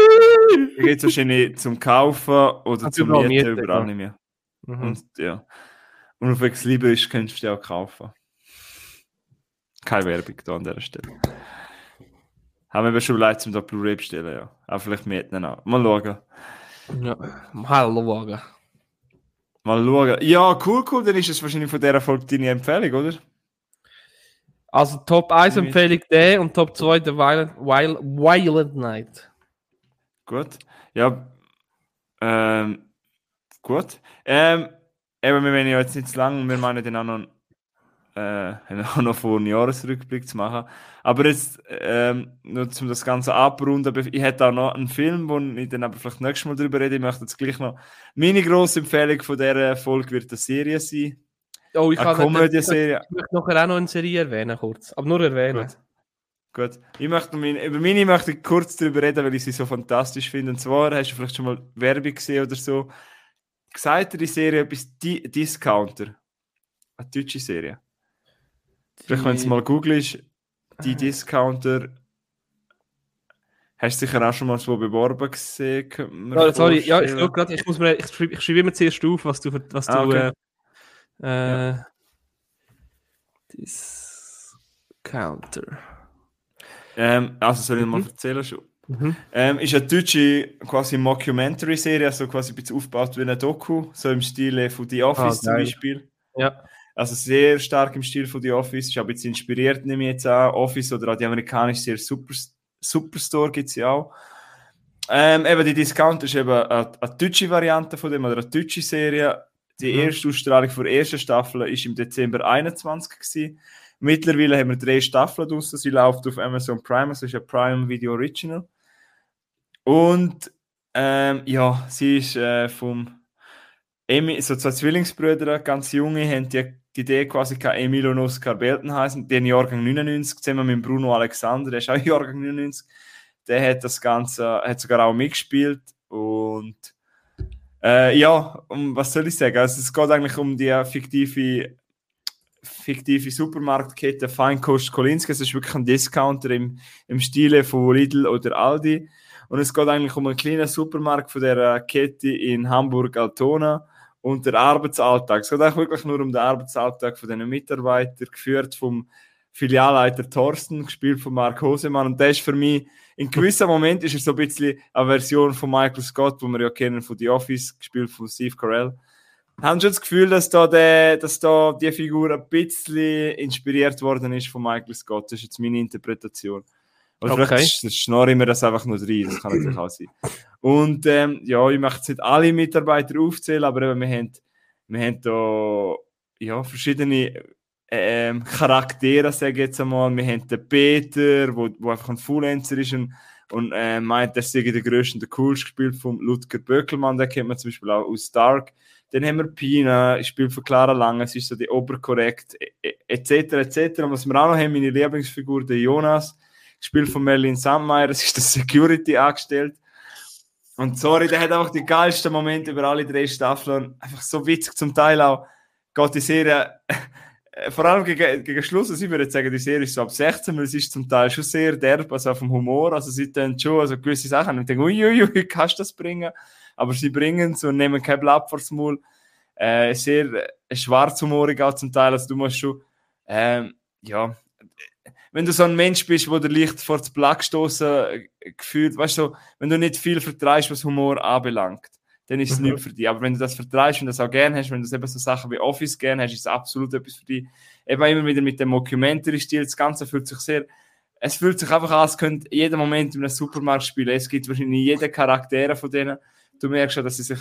geht wahrscheinlich zum Kaufen oder zum Mieten, Mieten überall ja. nicht mehr. Mhm. Und, ja. Und auf Ex Liebe ist, kannst du die auch kaufen. Keine Werbung da an dieser Stelle. Haben wir schon leid zum da Blu-ray bestellen, ja. Aber vielleicht mitnehmen auch. Mal schauen. Ja, hallo schauen. Mal schauen. Ja, cool, cool. Dann ist es wahrscheinlich von dieser Folge deine Empfehlung, oder? Also Top 1 Empfehlung der und Top 2 der Violent, Wild, Violent Night. Gut. Ja. Ähm, gut. Ähm, eben, wir werden ja jetzt nicht zu lang und wir meinen dann auch noch, äh, auch noch vor einen Jahresrückblick zu machen. Aber jetzt, ähm, nur um das Ganze abrunden, ich hätte auch noch einen Film, wo ich dann aber vielleicht nächstes Mal drüber rede. Ich möchte jetzt gleich noch, meine grosse Empfehlung von dieser Folge wird eine Serie sein. Oh, ich Eine Komödie-Serie. Ich möchte nachher auch noch eine Serie erwähnen, kurz. Aber nur erwähnen. Gut. Gut. Ich möchte meine, über meine möchte ich kurz darüber reden, weil ich sie so fantastisch finde. Und zwar hast du vielleicht schon mal Werbung gesehen oder so. Gesagt die Serie etwas Di Discounter? Eine deutsche Serie. Vielleicht, wenn du mal googelst, die Discounter. Hast du sicher auch schon mal so beworben gesehen? Ja, sorry, ja, ich, grad, ich muss mir, ich schreibe, ich schreibe immer zuerst auf, was du, was Ah, du, okay. äh, äh, Discounter. Ähm, also soll ich mal Mhm. erzählen schon? Mhm. Ähm, ist eine deutsche quasi Mockumentary-Serie, also quasi ein bisschen aufgebaut wie eine Doku, so im Stil von The Office Ah, zum. Beispiel. Ja. Also sehr stark im Stil von The Office. Auch ein bisschen inspiriert, nehme ich jetzt an. Office oder auch die amerikanische Serie Super, Superstore gibt es ja auch. Ähm, eben die Discount ist eben eine, eine deutsche Variante von dem, oder eine deutsche Serie. Die Mhm. erste Ausstrahlung der ersten Staffel ist im Dezember 21 gewesen. Mittlerweile haben wir drei Staffeln draussen. Sie läuft auf Amazon Prime, also ist ein Prime Video Original. Und ähm, ja, sie ist äh, vom Emi, so zwei Zwillingsbrüder, ganz junge, haben die, die Idee quasi gehabt, Emil und Oscar Belten heißen, den Jahrgang 99, zusammen mit Bruno Alexander, der ist auch Jahrgang 99. Der hat das Ganze, hat sogar auch mitgespielt und äh, ja, um, was soll ich sagen? Also es geht eigentlich um die fiktive, fiktive Supermarktkette Feinkost Kolinski. Es ist wirklich ein Discounter im, im Stile von Lidl oder Aldi. Und es geht eigentlich um einen kleinen Supermarkt von der Kette in Hamburg-Altona und der Arbeitsalltag. Es geht eigentlich wirklich nur um den Arbeitsalltag von diesen Mitarbeitern, geführt vom Filialleiter Thorsten, gespielt von Mark Hosemann. Und der ist für mich, in gewissen Moment ist er so ein bisschen eine Version von Michael Scott, wo wir ja kennen von The Office, gespielt von Steve Carell. Haben schon das Gefühl, dass da, der, dass da die Figur ein bisschen inspiriert worden ist von Michael Scott. Das ist jetzt meine Interpretation. Oder Okay. vielleicht sch- schnorre ich mir das einfach nur rein, das kann natürlich auch sein. Und ähm, ja, ich möchte jetzt nicht alle Mitarbeiter aufzählen, aber eben, wir haben, wir haben da ja, verschiedene ähm, Charaktere, sage ich jetzt einmal. Wir haben den Peter, wo, wo einfach ein Fullenzer ist und, und äh, meint, er sei der größte und der coolste gespielt von Ludger Böckelmann, den kennt man zum Beispiel auch aus Dark. Dann haben wir Pina, spielt von Clara Lange, sie ist so die Oberkorrekt, etc. etc. Und was wir auch noch haben, meine Lieblingsfigur, der Jonas, gespielt von Merlin Sandmeier, das ist der Security angestellt. Und sorry, der hat einfach die geilsten Momente über alle drei Staffeln. Einfach so witzig zum Teil auch. Geht die Serie, äh, vor allem gegen, gegen Schluss, also ich würde sagen, die Serie ist so ab 16, weil es ist zum Teil schon sehr derb, also auf dem Humor. Also sie tun schon also gewisse Sachen und ich denke, uiuiui, kannst du das bringen? Aber sie bringen es und nehmen kein Blatt vors Maul. Äh, sehr äh, schwarzhumorig auch zum Teil. Also du musst schon, ähm, ja, wenn du so ein Mensch bist, wo der Licht vor das Blatt gestoßen äh, gefühlt, weißt du, wenn du nicht viel vertreibst, was Humor anbelangt, dann ist es Mhm. nicht für dich. Aber wenn du das vertreibst und das auch gerne hast, wenn du eben so Sachen wie Office gerne hast, ist es absolut etwas für dich. Eben immer wieder mit dem Mockumentary-Stil, das Ganze fühlt sich sehr, es fühlt sich einfach an, als könnte jeden Moment in einem Supermarkt spielen. Es gibt wahrscheinlich jeden Charaktere von denen. Du merkst schon, dass sie sich,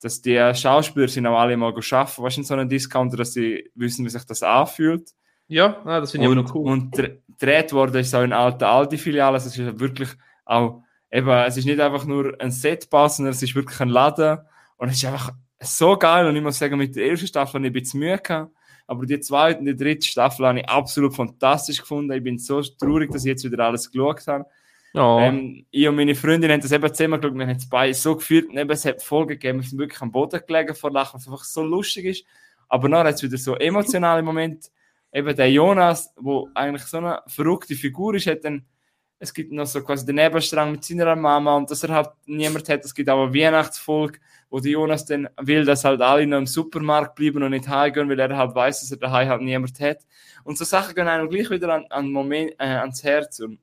dass die Schauspieler sind auch alle mal arbeiten, weißt du, in so einem Discounter, dass sie wissen, wie sich das anfühlt. Ja, ah, das finde ich Und, cool. und dr- gedreht worden ist auch in alten Aldi-Filialen. Also es ist wirklich auch, eben, es ist nicht einfach nur ein Setpass, sondern es ist wirklich ein Laden. Und es ist einfach so geil. Und ich muss sagen, mit der ersten Staffel habe ich ein bisschen Mühe gehabt. Aber die zweite und die dritte Staffel habe ich absolut fantastisch gefunden. Ich bin so traurig, dass ich jetzt wieder alles geschaut habe. ja. Ähm, ich und meine Freundin haben das eben zusammen geschaut, wir haben es beide so gefühlt, und eben, es hat Folgen gegeben, wir sind wirklich am Boden gelegen vor Lachen, was einfach so lustig ist. Aber dann hat es wieder so emotionale Momente. Eben der Jonas, wo eigentlich so eine verrückte Figur ist, hat dann, es gibt noch so quasi den Nebenstrang mit seiner Mama und dass er halt niemand hat. Es gibt auch eine Weihnachtsfolge, wo der Jonas dann will, dass halt alle noch im Supermarkt bleiben und nicht heimgehen, weil er halt weiß, dass er daheim halt niemand hat. Und so Sachen gehen einem gleich wieder an, an Moment, äh, ans Herz. Und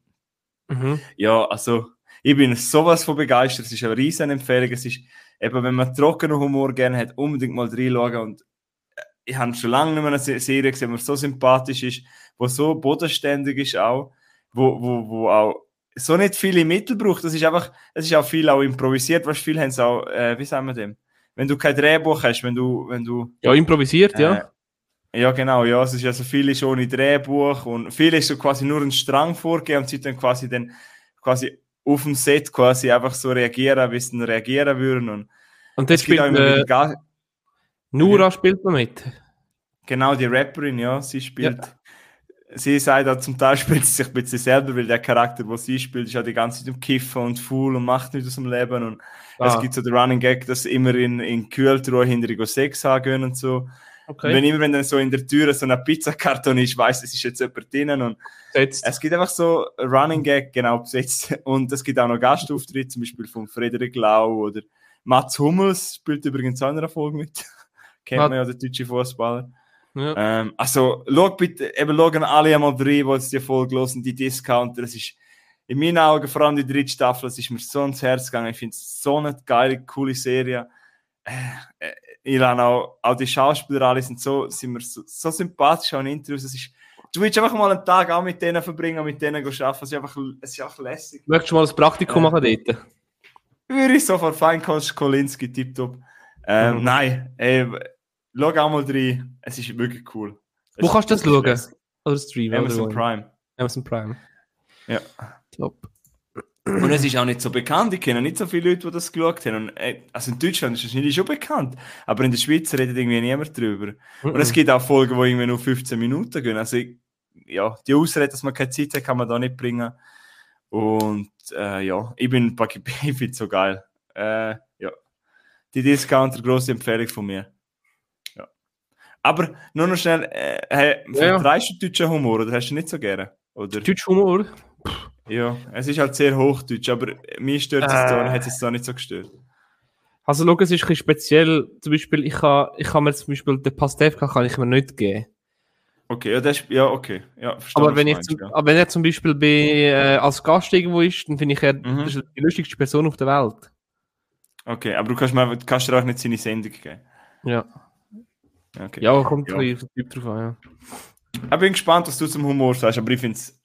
Mhm. Ja, also ich bin sowas von begeistert. Es ist eine riesen Empfehlung. Es ist eben, wenn man trockenen Humor gerne hat, unbedingt mal reinschauen. Und ich habe schon lange nicht mehr eine Se- Serie gesehen, die so sympathisch ist, wo so bodenständig ist auch, wo, wo, wo auch so nicht viele Mittel braucht. Das ist einfach, es ist auch viel auch improvisiert. Was viel haben sie auch, äh, wie sagen wir dem? Wenn du kein Drehbuch hast, wenn du, wenn du Ja, improvisiert, ja. Äh, ja, genau, ja. Es ist also viel ist ohne Drehbuch und viel ist so quasi nur ein Strang vorgegeben und sie dann quasi dann quasi auf dem Set quasi einfach so reagieren, wie sie dann reagieren würden. Und Und auch spielt äh, Nura spielt man mit. genau die Rapperin, ja, sie spielt. Sie sagt auch zum Teil spielt sie sich ein bisschen selber, weil der Charakter, wo sie spielt, ist ja die ganze Zeit im Kiffen und faul und macht nichts aus dem Leben. Und es Ah, gibt so den Running Gag, dass sie immer in, in Kühltruhe hinter Sex haben gehen und so. Und okay. wenn immer, wenn dann so in der Tür so ein Pizzakarton ist, weiß es ist jetzt jemand drinnen und. Es gibt einfach so Running Gag, genau, besetzt. Und es gibt auch noch Gastauftritte, zum Beispiel von Frederik Lau oder Mats Hummels spielt übrigens auch in einer Folge mit. Kennt man ja, der deutsche Fußballer. Ja. Ähm, also, schau bitte, eben schauen alle einmal rein, die jetzt die Folge hören, die Discounter. Es ist in meinen Augen, vor allem die dritte Staffel, es ist mir so ins Herz gegangen. Ich finde es so eine geile, coole Serie. Äh, äh, ich auch, auch die Schauspieler alle sind so, sind mir so, so sympathisch auch in Interviews. Es ist, du willst einfach mal einen Tag auch mit denen verbringen, mit denen arbeiten. Es ist einfach, es ist einfach lässig. Möchtest du mal ein Praktikum Äh, machen dort? Würde ich sofort Feinkost, Kolinski, tipptopp. Ähm, Mhm. Nein, ey, schau auch mal rein. Es ist wirklich cool. Es Wo kannst du das schauen? lässig. Oder streamen? Amazon oder? Prime. Amazon Prime. Ja. Top. Und es ist auch nicht so bekannt. Ich kenne nicht so viele Leute, die das geschaut haben. Und, äh, also in Deutschland ist es wahrscheinlich schon bekannt. Aber in der Schweiz redet irgendwie niemand drüber. Und es gibt auch Folgen, die irgendwie nur 15 Minuten gehen. Also, ich, ja, die Ausrede, dass man keine Zeit hat, kann man da nicht bringen. Und äh, ja, ich bin ich finde es so geil. Äh, ja. Die Discounter, grosse Empfehlung von mir. Aber nur noch schnell, äh, Ja. vertreibst du deutschen Humor oder hast du nicht so gerne? Oder? Deutsch Humor. Ja, es ist halt sehr hochdeutsch, aber mir stört es Äh. da, hat es da nicht so gestört. Also, schau, es ist ein bisschen speziell. Zum Beispiel, ich kann, ich kann mir zum Beispiel den Pastewka kann ich mir nicht geben. Okay, ja, das ist, ja, okay. Ja, verstehe, Aber wenn, ich meinst, zum, ja. aber wenn er zum Beispiel bei, äh, als Gast irgendwo ist, dann finde ich, er Mhm. das ist die lustigste Person auf der Welt. Okay, aber du kannst mir kannst dir auch nicht seine Sendung geben. Ja, Okay. ja kommt Ja. auf den Typ drauf an. Ja. Ich bin gespannt, was du zum Humor sagst, aber ich finde es.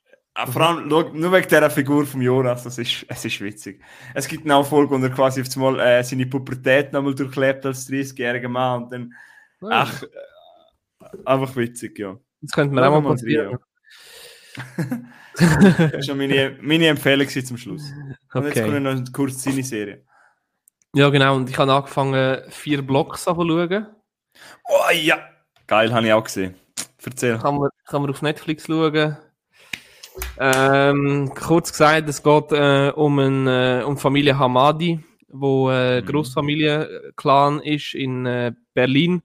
Vor allem nur wegen dieser Figur vom Jonas, das ist, es ist witzig. Es gibt eine Folge, wo er quasi auf einmal äh, seine Pubertät nochmal durchlebt als 30-jähriger Mann und dann, ach, äh, einfach witzig, ja. das könnte mir auch mal Schauen wir passieren. Das ist schon meine, meine Empfehlung zum Schluss. Und jetzt Okay. kommt noch kurz seine Serie. Ja, genau. Und ich habe angefangen, vier Blocks anzuschauen. Oh ja! Geil, habe ich auch gesehen. Erzähl. Kann man, kann man auf Netflix schauen. Ähm, kurz gesagt, es geht äh, um, ein, äh, um Familie Hamadi, wo äh, Mhm. Großfamilienclan ist in äh, Berlin.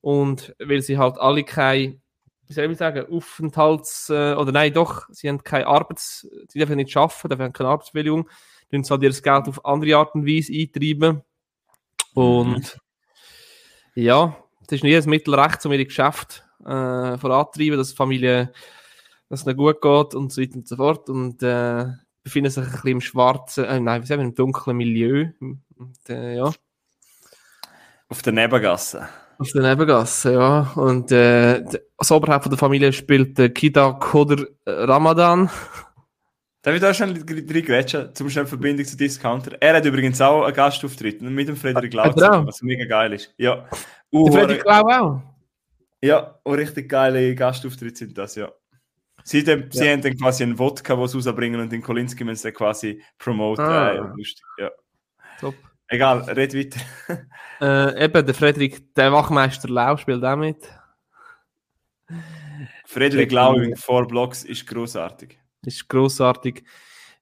Und weil sie halt alle keine, wie soll ich sagen, Aufenthalts- äh, oder nein, doch, sie haben keine Arbeits-, sie dürfen nicht arbeiten, dürfen haben keine Arbeitsbewilligung, dann sie halt ihr Geld auf andere Art und Weise eintreiben. Und ja, das ist nicht das Mittel rechts, um ihre Geschäfte äh, vorantreiben, dass die Familie, dass es ihnen gut geht und so weiter und so fort. Und äh, befinden sich ein bisschen im schwarzen, äh, nein, wie sagen wir, im dunklen Milieu. Und, äh, ja, Auf der Nebengasse. auf der Nebengasse, ja. Und äh, das Oberhaupt von der Familie spielt äh, Kida Koder äh, Ramadan. Darf ich da schnell reingrätschen, zum schnell Verbindung zu Discounter? Er hat übrigens auch einen Gastauftritt mit dem Frederik er Lautz, auch? was mega geil ist. Ja. Der Uh, Fredrik Lau auch. ja, und richtig geile Gastauftritte sind das, ja. Sie, dem, sie haben dann quasi einen Wodka, den sie rausbringen und den Kolinski müssen sie quasi promoten. Ah. Äh, ja, lustig, ja. Top. Egal, red weiter. Äh, eben, der Frederik, der Wachmeister Lau spielt auch mit. Frederik Lau in Four Blocks ist großartig. Das ist grossartig.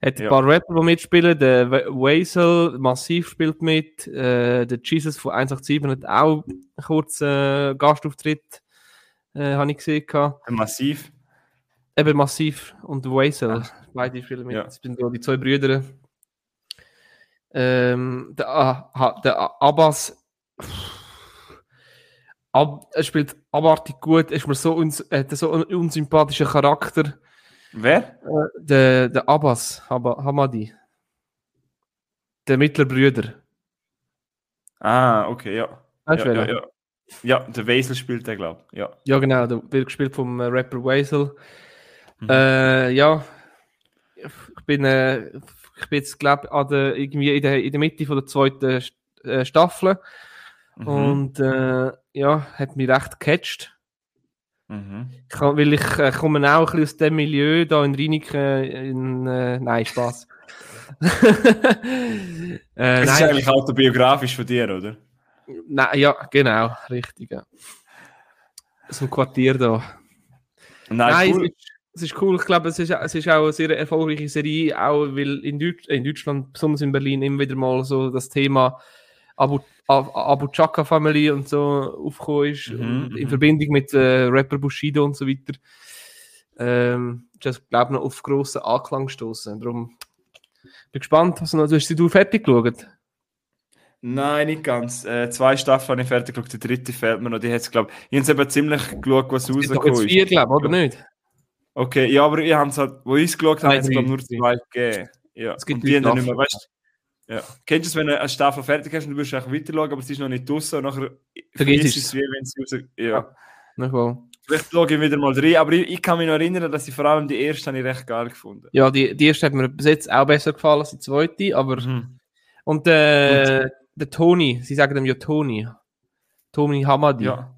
Hat ein Ja. paar Rapper, die mitspielen. Der Wazel Massiv spielt mit. Äh, der Jesus von 187 hat auch einen kurzen äh, Gastauftritt, äh, habe ich gesehen. gehabt. Massiv. Eben Massiv und Wazel. Beide spielen mit. Ja. Das sind die zwei Brüder. Ähm, der, ah, ha- der Abbas. Ab, er spielt abartig gut. Er ist mir so, uns, er hat so einen unsympathischen Charakter. Wer? Äh, der, der Abbas Hamadi. Der mittlere Brüder. Ah, okay, ja. Weißt Ja, ja, ja. ja, der Weisel spielt der, glaube ich. Ja. Ja, genau, der wird gespielt vom äh, Rapper Weasel. Mhm. Äh, ja, ich bin, äh, ich bin jetzt, glaube irgendwie in der, in der Mitte von der zweiten äh, Staffel Mhm. und äh, ja, hat mich recht gecatcht. Mhm. Ich weil ich äh, komme auch ein bisschen aus dem Milieu da in Rheiniken. In, äh, nein, Spaß. äh, Es ist nein, eigentlich autobiografisch von dir, oder? nein, ja, genau, richtig. Ja. So ein Quartier da. Nein, Nein, cool. es, ist, es ist cool. Ich glaube, es ist, es ist auch eine sehr erfolgreiche Serie, auch weil in, Deutsch, in Deutschland, besonders in Berlin, immer wieder mal so das Thema Abu, Ab- Abu Chaka Family und so aufgekommen ist, Mhm, und in mhm. Verbindung mit äh, Rapper Bushido und so weiter. Ähm, ist das, glaube ich, noch auf grossen Anklang gestoßen. Darum bin gespannt, was noch. Du hast du fertig geschaut? Nein, nicht ganz. Äh, zwei Staffeln habe ich fertig geschaut, die dritte fehlt mir noch. Die hat's, glaub, ich habe eben ziemlich geschaut, was rausgekommen ist. vier, glaube ich, oder nicht? Okay, ja, aber ich habe es halt, wo ich es geschaut habe, hat es nur zwei gegeben. Ja. Es gibt und die haben nicht mehr, weißt du? Ja. Kennst du es, wenn du eine Staffel fertig hast und du willst auch weiter schauen, aber es ist noch nicht draußen und nachher Vergiss vergisst es. wie wenn es raus... Ja. Ja. Vielleicht schaue ich wieder mal rein, aber ich, ich kann mich noch erinnern, dass ich vor allem die erste habe ich recht geil gefunden. Ja, die, die erste hat mir bis jetzt auch besser gefallen als die zweite, aber Mhm. Und äh, der Toni, sie sagen ihm ja Toni. Toni Hamadi. Ja.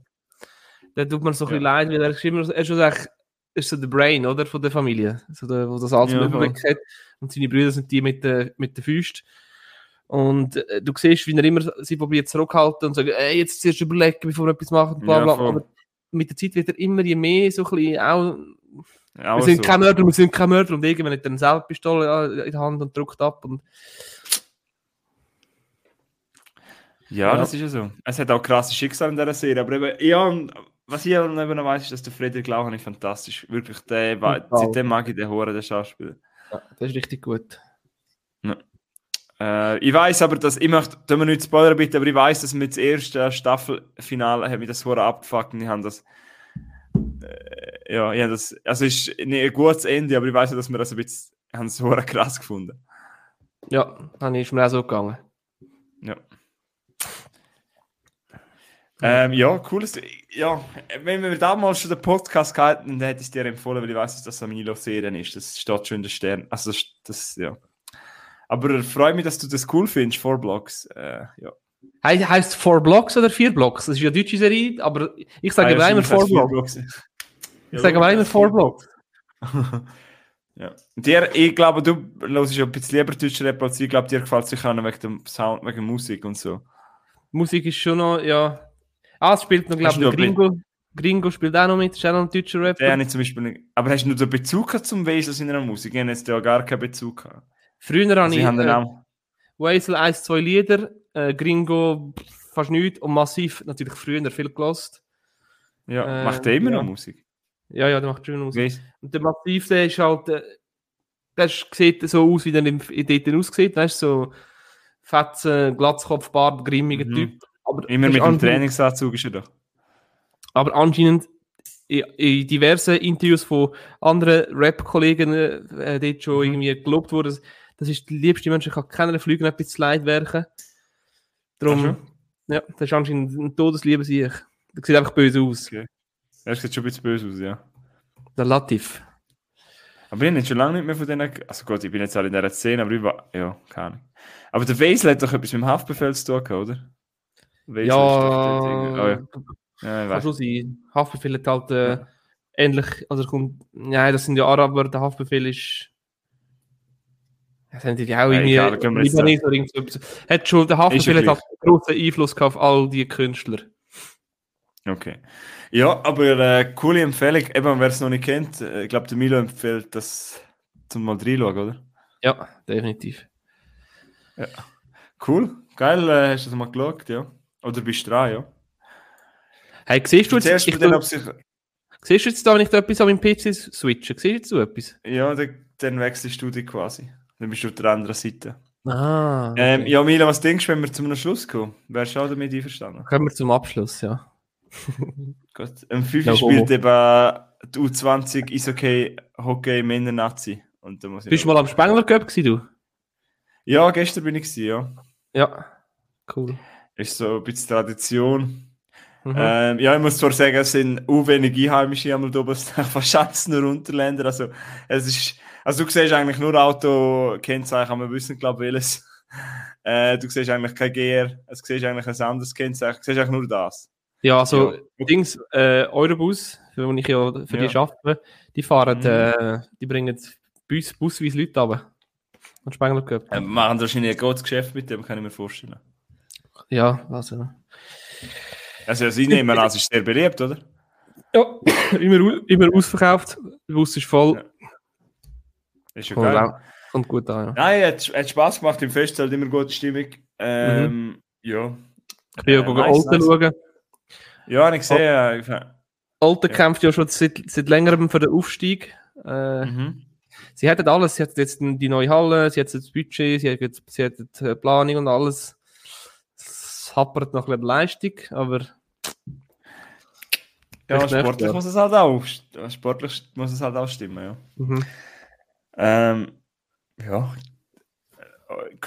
Der tut mir so ein Ja. bisschen leid, weil er ist immer so, er ist so, echt- ist so der Brain, oder? Von der Familie. So der, wo das alles im Ja, Überblick hat. Und seine Brüder sind die mit der, mit der Füßt. Und äh, du siehst, wie er immer sie probiert zurückhalten und sagt, ey, jetzt zuerst überlegen, bevor wir etwas machen, bla Ja, bla. voll. Aber mit der Zeit wird er immer je mehr so ein bisschen auch, Auch wir sind so. kein Mörder, wir sind kein Mörder. Und irgendwann hat er eine Selbstpistole ja, in der Hand und drückt ab. Und Ja, Ja. das ist ja so. Es hat auch krasse Schicksale in dieser Serie, aber eben, ja, was ich eben noch weiss, ist, dass der Friedrich Lauch nicht fantastisch. Wirklich, der, seitdem mag ich den Horen, den Schauspieler. ja, das ist richtig gut. Äh, ich weiß aber, dass ich möchte, tun wir nicht spoilern bitte, aber ich weiß, dass mit dem ersten Staffelfinale hat mich das Horen abgefuckt und ich habe das. Äh, ja, ich habe das. Also, ist nicht ein gutes Ende, aber ich weiß, dass wir das ein bisschen. Ich habe das Horen krass gefunden. Ja, dann ist mir auch so gegangen. Ja. Ähm, ja, cooles. Ja, wenn wir damals schon den Podcast gehalten, dann hätte ich es dir empfohlen, weil ich weiß, dass das eine Milo-Serie ist. Das steht schon in den Sternen. Also, das, das ja. Aber freue mich, dass du das cool findest, Four Blocks. Äh, ja. He heißt Four Blocks oder Vier Blocks? Das ist ja eine deutsche Serie, aber ich sage Ah, ja, immer Four Blocks. Blocks. Ich sage immer immer Four Blocks. ja. Dir, ich glaube, du hörst ja ein bisschen lieber deutsche Rap als ich. Ich glaube, dir gefällt es sicher auch noch wegen dem Sound, wegen der Musik und so. Musik ist schon noch, ja. Ah, es spielt noch, glaube ich, Gringo. Gringo spielt auch noch mit, ist auch noch ein deutscher Der Rapper. habe ich zum Beispiel nicht. Aber hast du nur den Bezug zum Weisel in einer Musik? Ich habe jetzt ja gar keinen Bezug gehabt. Früher habe ich ich habe den äh. Weisel 1, 2 Lieder, äh, Gringo fast nichts und Massiv natürlich früher viel gelost. Ja, äh, macht der immer ja. noch Musik? Ja, ja, der macht schön Musik. Weiss? Und der Massiv, der ist halt, äh, der sieht so aus, wie der im, in dort aussieht, weißt du, so fetzen, Glatzkopf, Bart, grimmiger Mhm. Typ. Aber Immer mit dem Trainingsanzug ist er doch. Aber anscheinend in, in diversen Interviews von anderen Rap-Kollegen äh, dort schon Mhm. irgendwie gelobt wurde, das ist die liebste Mensch, ich kann keiner Flüge ein bisschen leid werken. Darum, ja, das ist anscheinend ein Todesliebe sich. Der sieht einfach böse aus. Okay. Er sieht schon ein bisschen böse aus, ja. Der Latif. Aber ich habe schon lange nicht mehr von denen. Also gut, ich bin jetzt alle in dieser Szene, aber ich war. Ja, keine Ahnung. Aber der Weisel hat doch etwas mit dem Haftbefehl zu tun, gehabt, oder? Weisel Ja, Oh, ja. ja, ich kann weiß. schon sein. Haftbefehl hat halt äh, Ja. ähnlich, also kommt, nein, das sind ja Araber, der Haftbefehl ist. Das sind die auch Ja, irgendwie jetzt Libanese oder irgend so etwas. Hat schon, der Haftbefehl ja hat halt großen Einfluss gehabt auf all die Künstler. Okay. Ja, aber äh, coole Empfehlung. Eben, wer es noch nicht kennt, äh, ich glaube, der Milo empfiehlt das zum mal reinschauen, oder? Ja, definitiv. Cool. Geil, äh, hast du das mal geschaut, ja? Oder bist du dran, ja? Hey, siehst du jetzt, Zuerst ich, tu- ob sich. siehst du jetzt da, wenn ich da etwas an meinem PC switche? Siehst du jetzt so etwas? Ja, dann, dann wechselst du dich quasi. Dann bist du auf der anderen Seite. Ah, Ähm, ja, Mila, was denkst du, wenn wir zum Schluss kommen? Wärst du auch damit einverstanden? Kommen wir zum Abschluss, ja. Gut. 5 Ja, spielt eben die U20 ist okay Hockey Männer Nazi. Und da muss ich Bist du mal am Spengler Cup gewesen, du? Ja, gestern bin ich gewesen, ja. Ja. Cool. Ist so ein bisschen Tradition. Mhm. Ähm, ja, ich muss zwar sagen, es sind auch wenig Einheimische einmal da oben, es sind fast nur Unterländer. Also, es ist, also du siehst eigentlich nur Auto-Kennzeichen, aber wir wissen, glaube ich, welches. Äh, du siehst eigentlich kein GR, es siehst eigentlich ein anderes Kennzeichen, du siehst eigentlich nur das. ja, also ja. Dings, äh, Eurobus, für den ich ja für die Ja. arbeite, die fahren, Mhm. äh, die bringen Bus, busweise Leute runter. An Spengler Cup. Äh, machen wahrscheinlich ein gutes Geschäft mit dem, kann ich mir vorstellen. Ja, also. Also, ja, sie nehmen an, es ist sehr beliebt, oder? Ja, immer, immer ausverkauft. Der Bus ist voll. Ja. Ist ja Kommt, geil. auch- kommt gut an. Ja. Nein, hat, hat Spaß gemacht, im Fest halt immer gute Stimmung. Ähm, Ja. Ich bin ja Äh, äh, nice, Alten nice. schauen. Ja, habe ich gesehen. äh, ich- Alten Ja. kämpft ja schon seit, seit längerem für den Aufstieg. Äh, Mhm. Sie hätten alles. Sie hat jetzt die neue Halle, sie hat das Budget, sie hat, jetzt, sie hat die Planung und alles. Es happert noch ein bisschen Leistung, aber Ja, sportlich ja. muss es halt auch. Sportlich muss es halt auch stimmen, ja. mhm. Ähm, ja.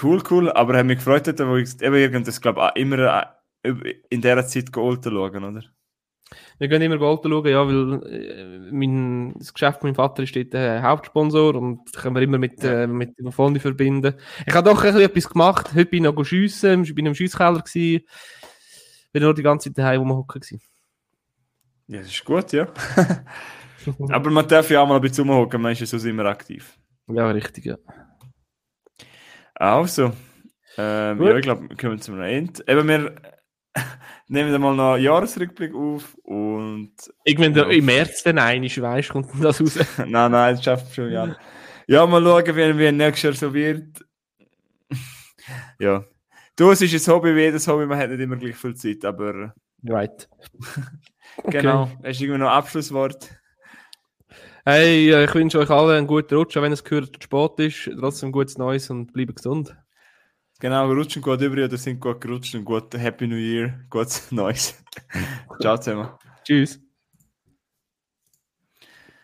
Cool, cool. Aber hat mich gefreut, wo ich eben irgendwas, glaube ich, immer äh, in dieser Zeit geholt schauen, oder? wir gehen immer Gold schauen, ja, weil äh, mein, das Geschäft von meinem Vater ist dort der Hauptsponsor und das können wir immer mit, Ja. äh, mit dem Fondi verbinden. Ich habe doch ein bisschen etwas gemacht. Heute bin ich noch schiessen, ich bin im Schiesskeller gewesen. Bin nur die ganze Zeit daheim rumhocken gewesen. Ja, das ist gut, ja. Aber man darf ja auch mal ein bisschen rumhocken, man ist ja sonst immer aktiv. Ja, richtig, ja. Also, ähm, ja, ich glaube, wir kommen zum Ende. Eben, wir nehmen dann mal noch einen Jahresrückblick auf und Irgendwann Ja. im März dann einisch, weißt kommt das raus. nein, nein, das schafft schon ja. Ja, mal schauen, wie, wie nächstes Jahr so wird. ja. Du, es ist ein Hobby wie jedes Hobby, man hat nicht immer gleich viel Zeit, aber Right. genau. Hast du irgendwie noch ein Abschlusswort? Hey, äh, ich wünsche euch allen einen guten Rutsch, auch wenn es gehört Sport ist. Trotzdem gutes Neues und bleibt gesund. Genau, rutschen gut über oder sind gut gerutscht und gut Happy New Year, gutes Neues. Ciao zusammen. Tschüss.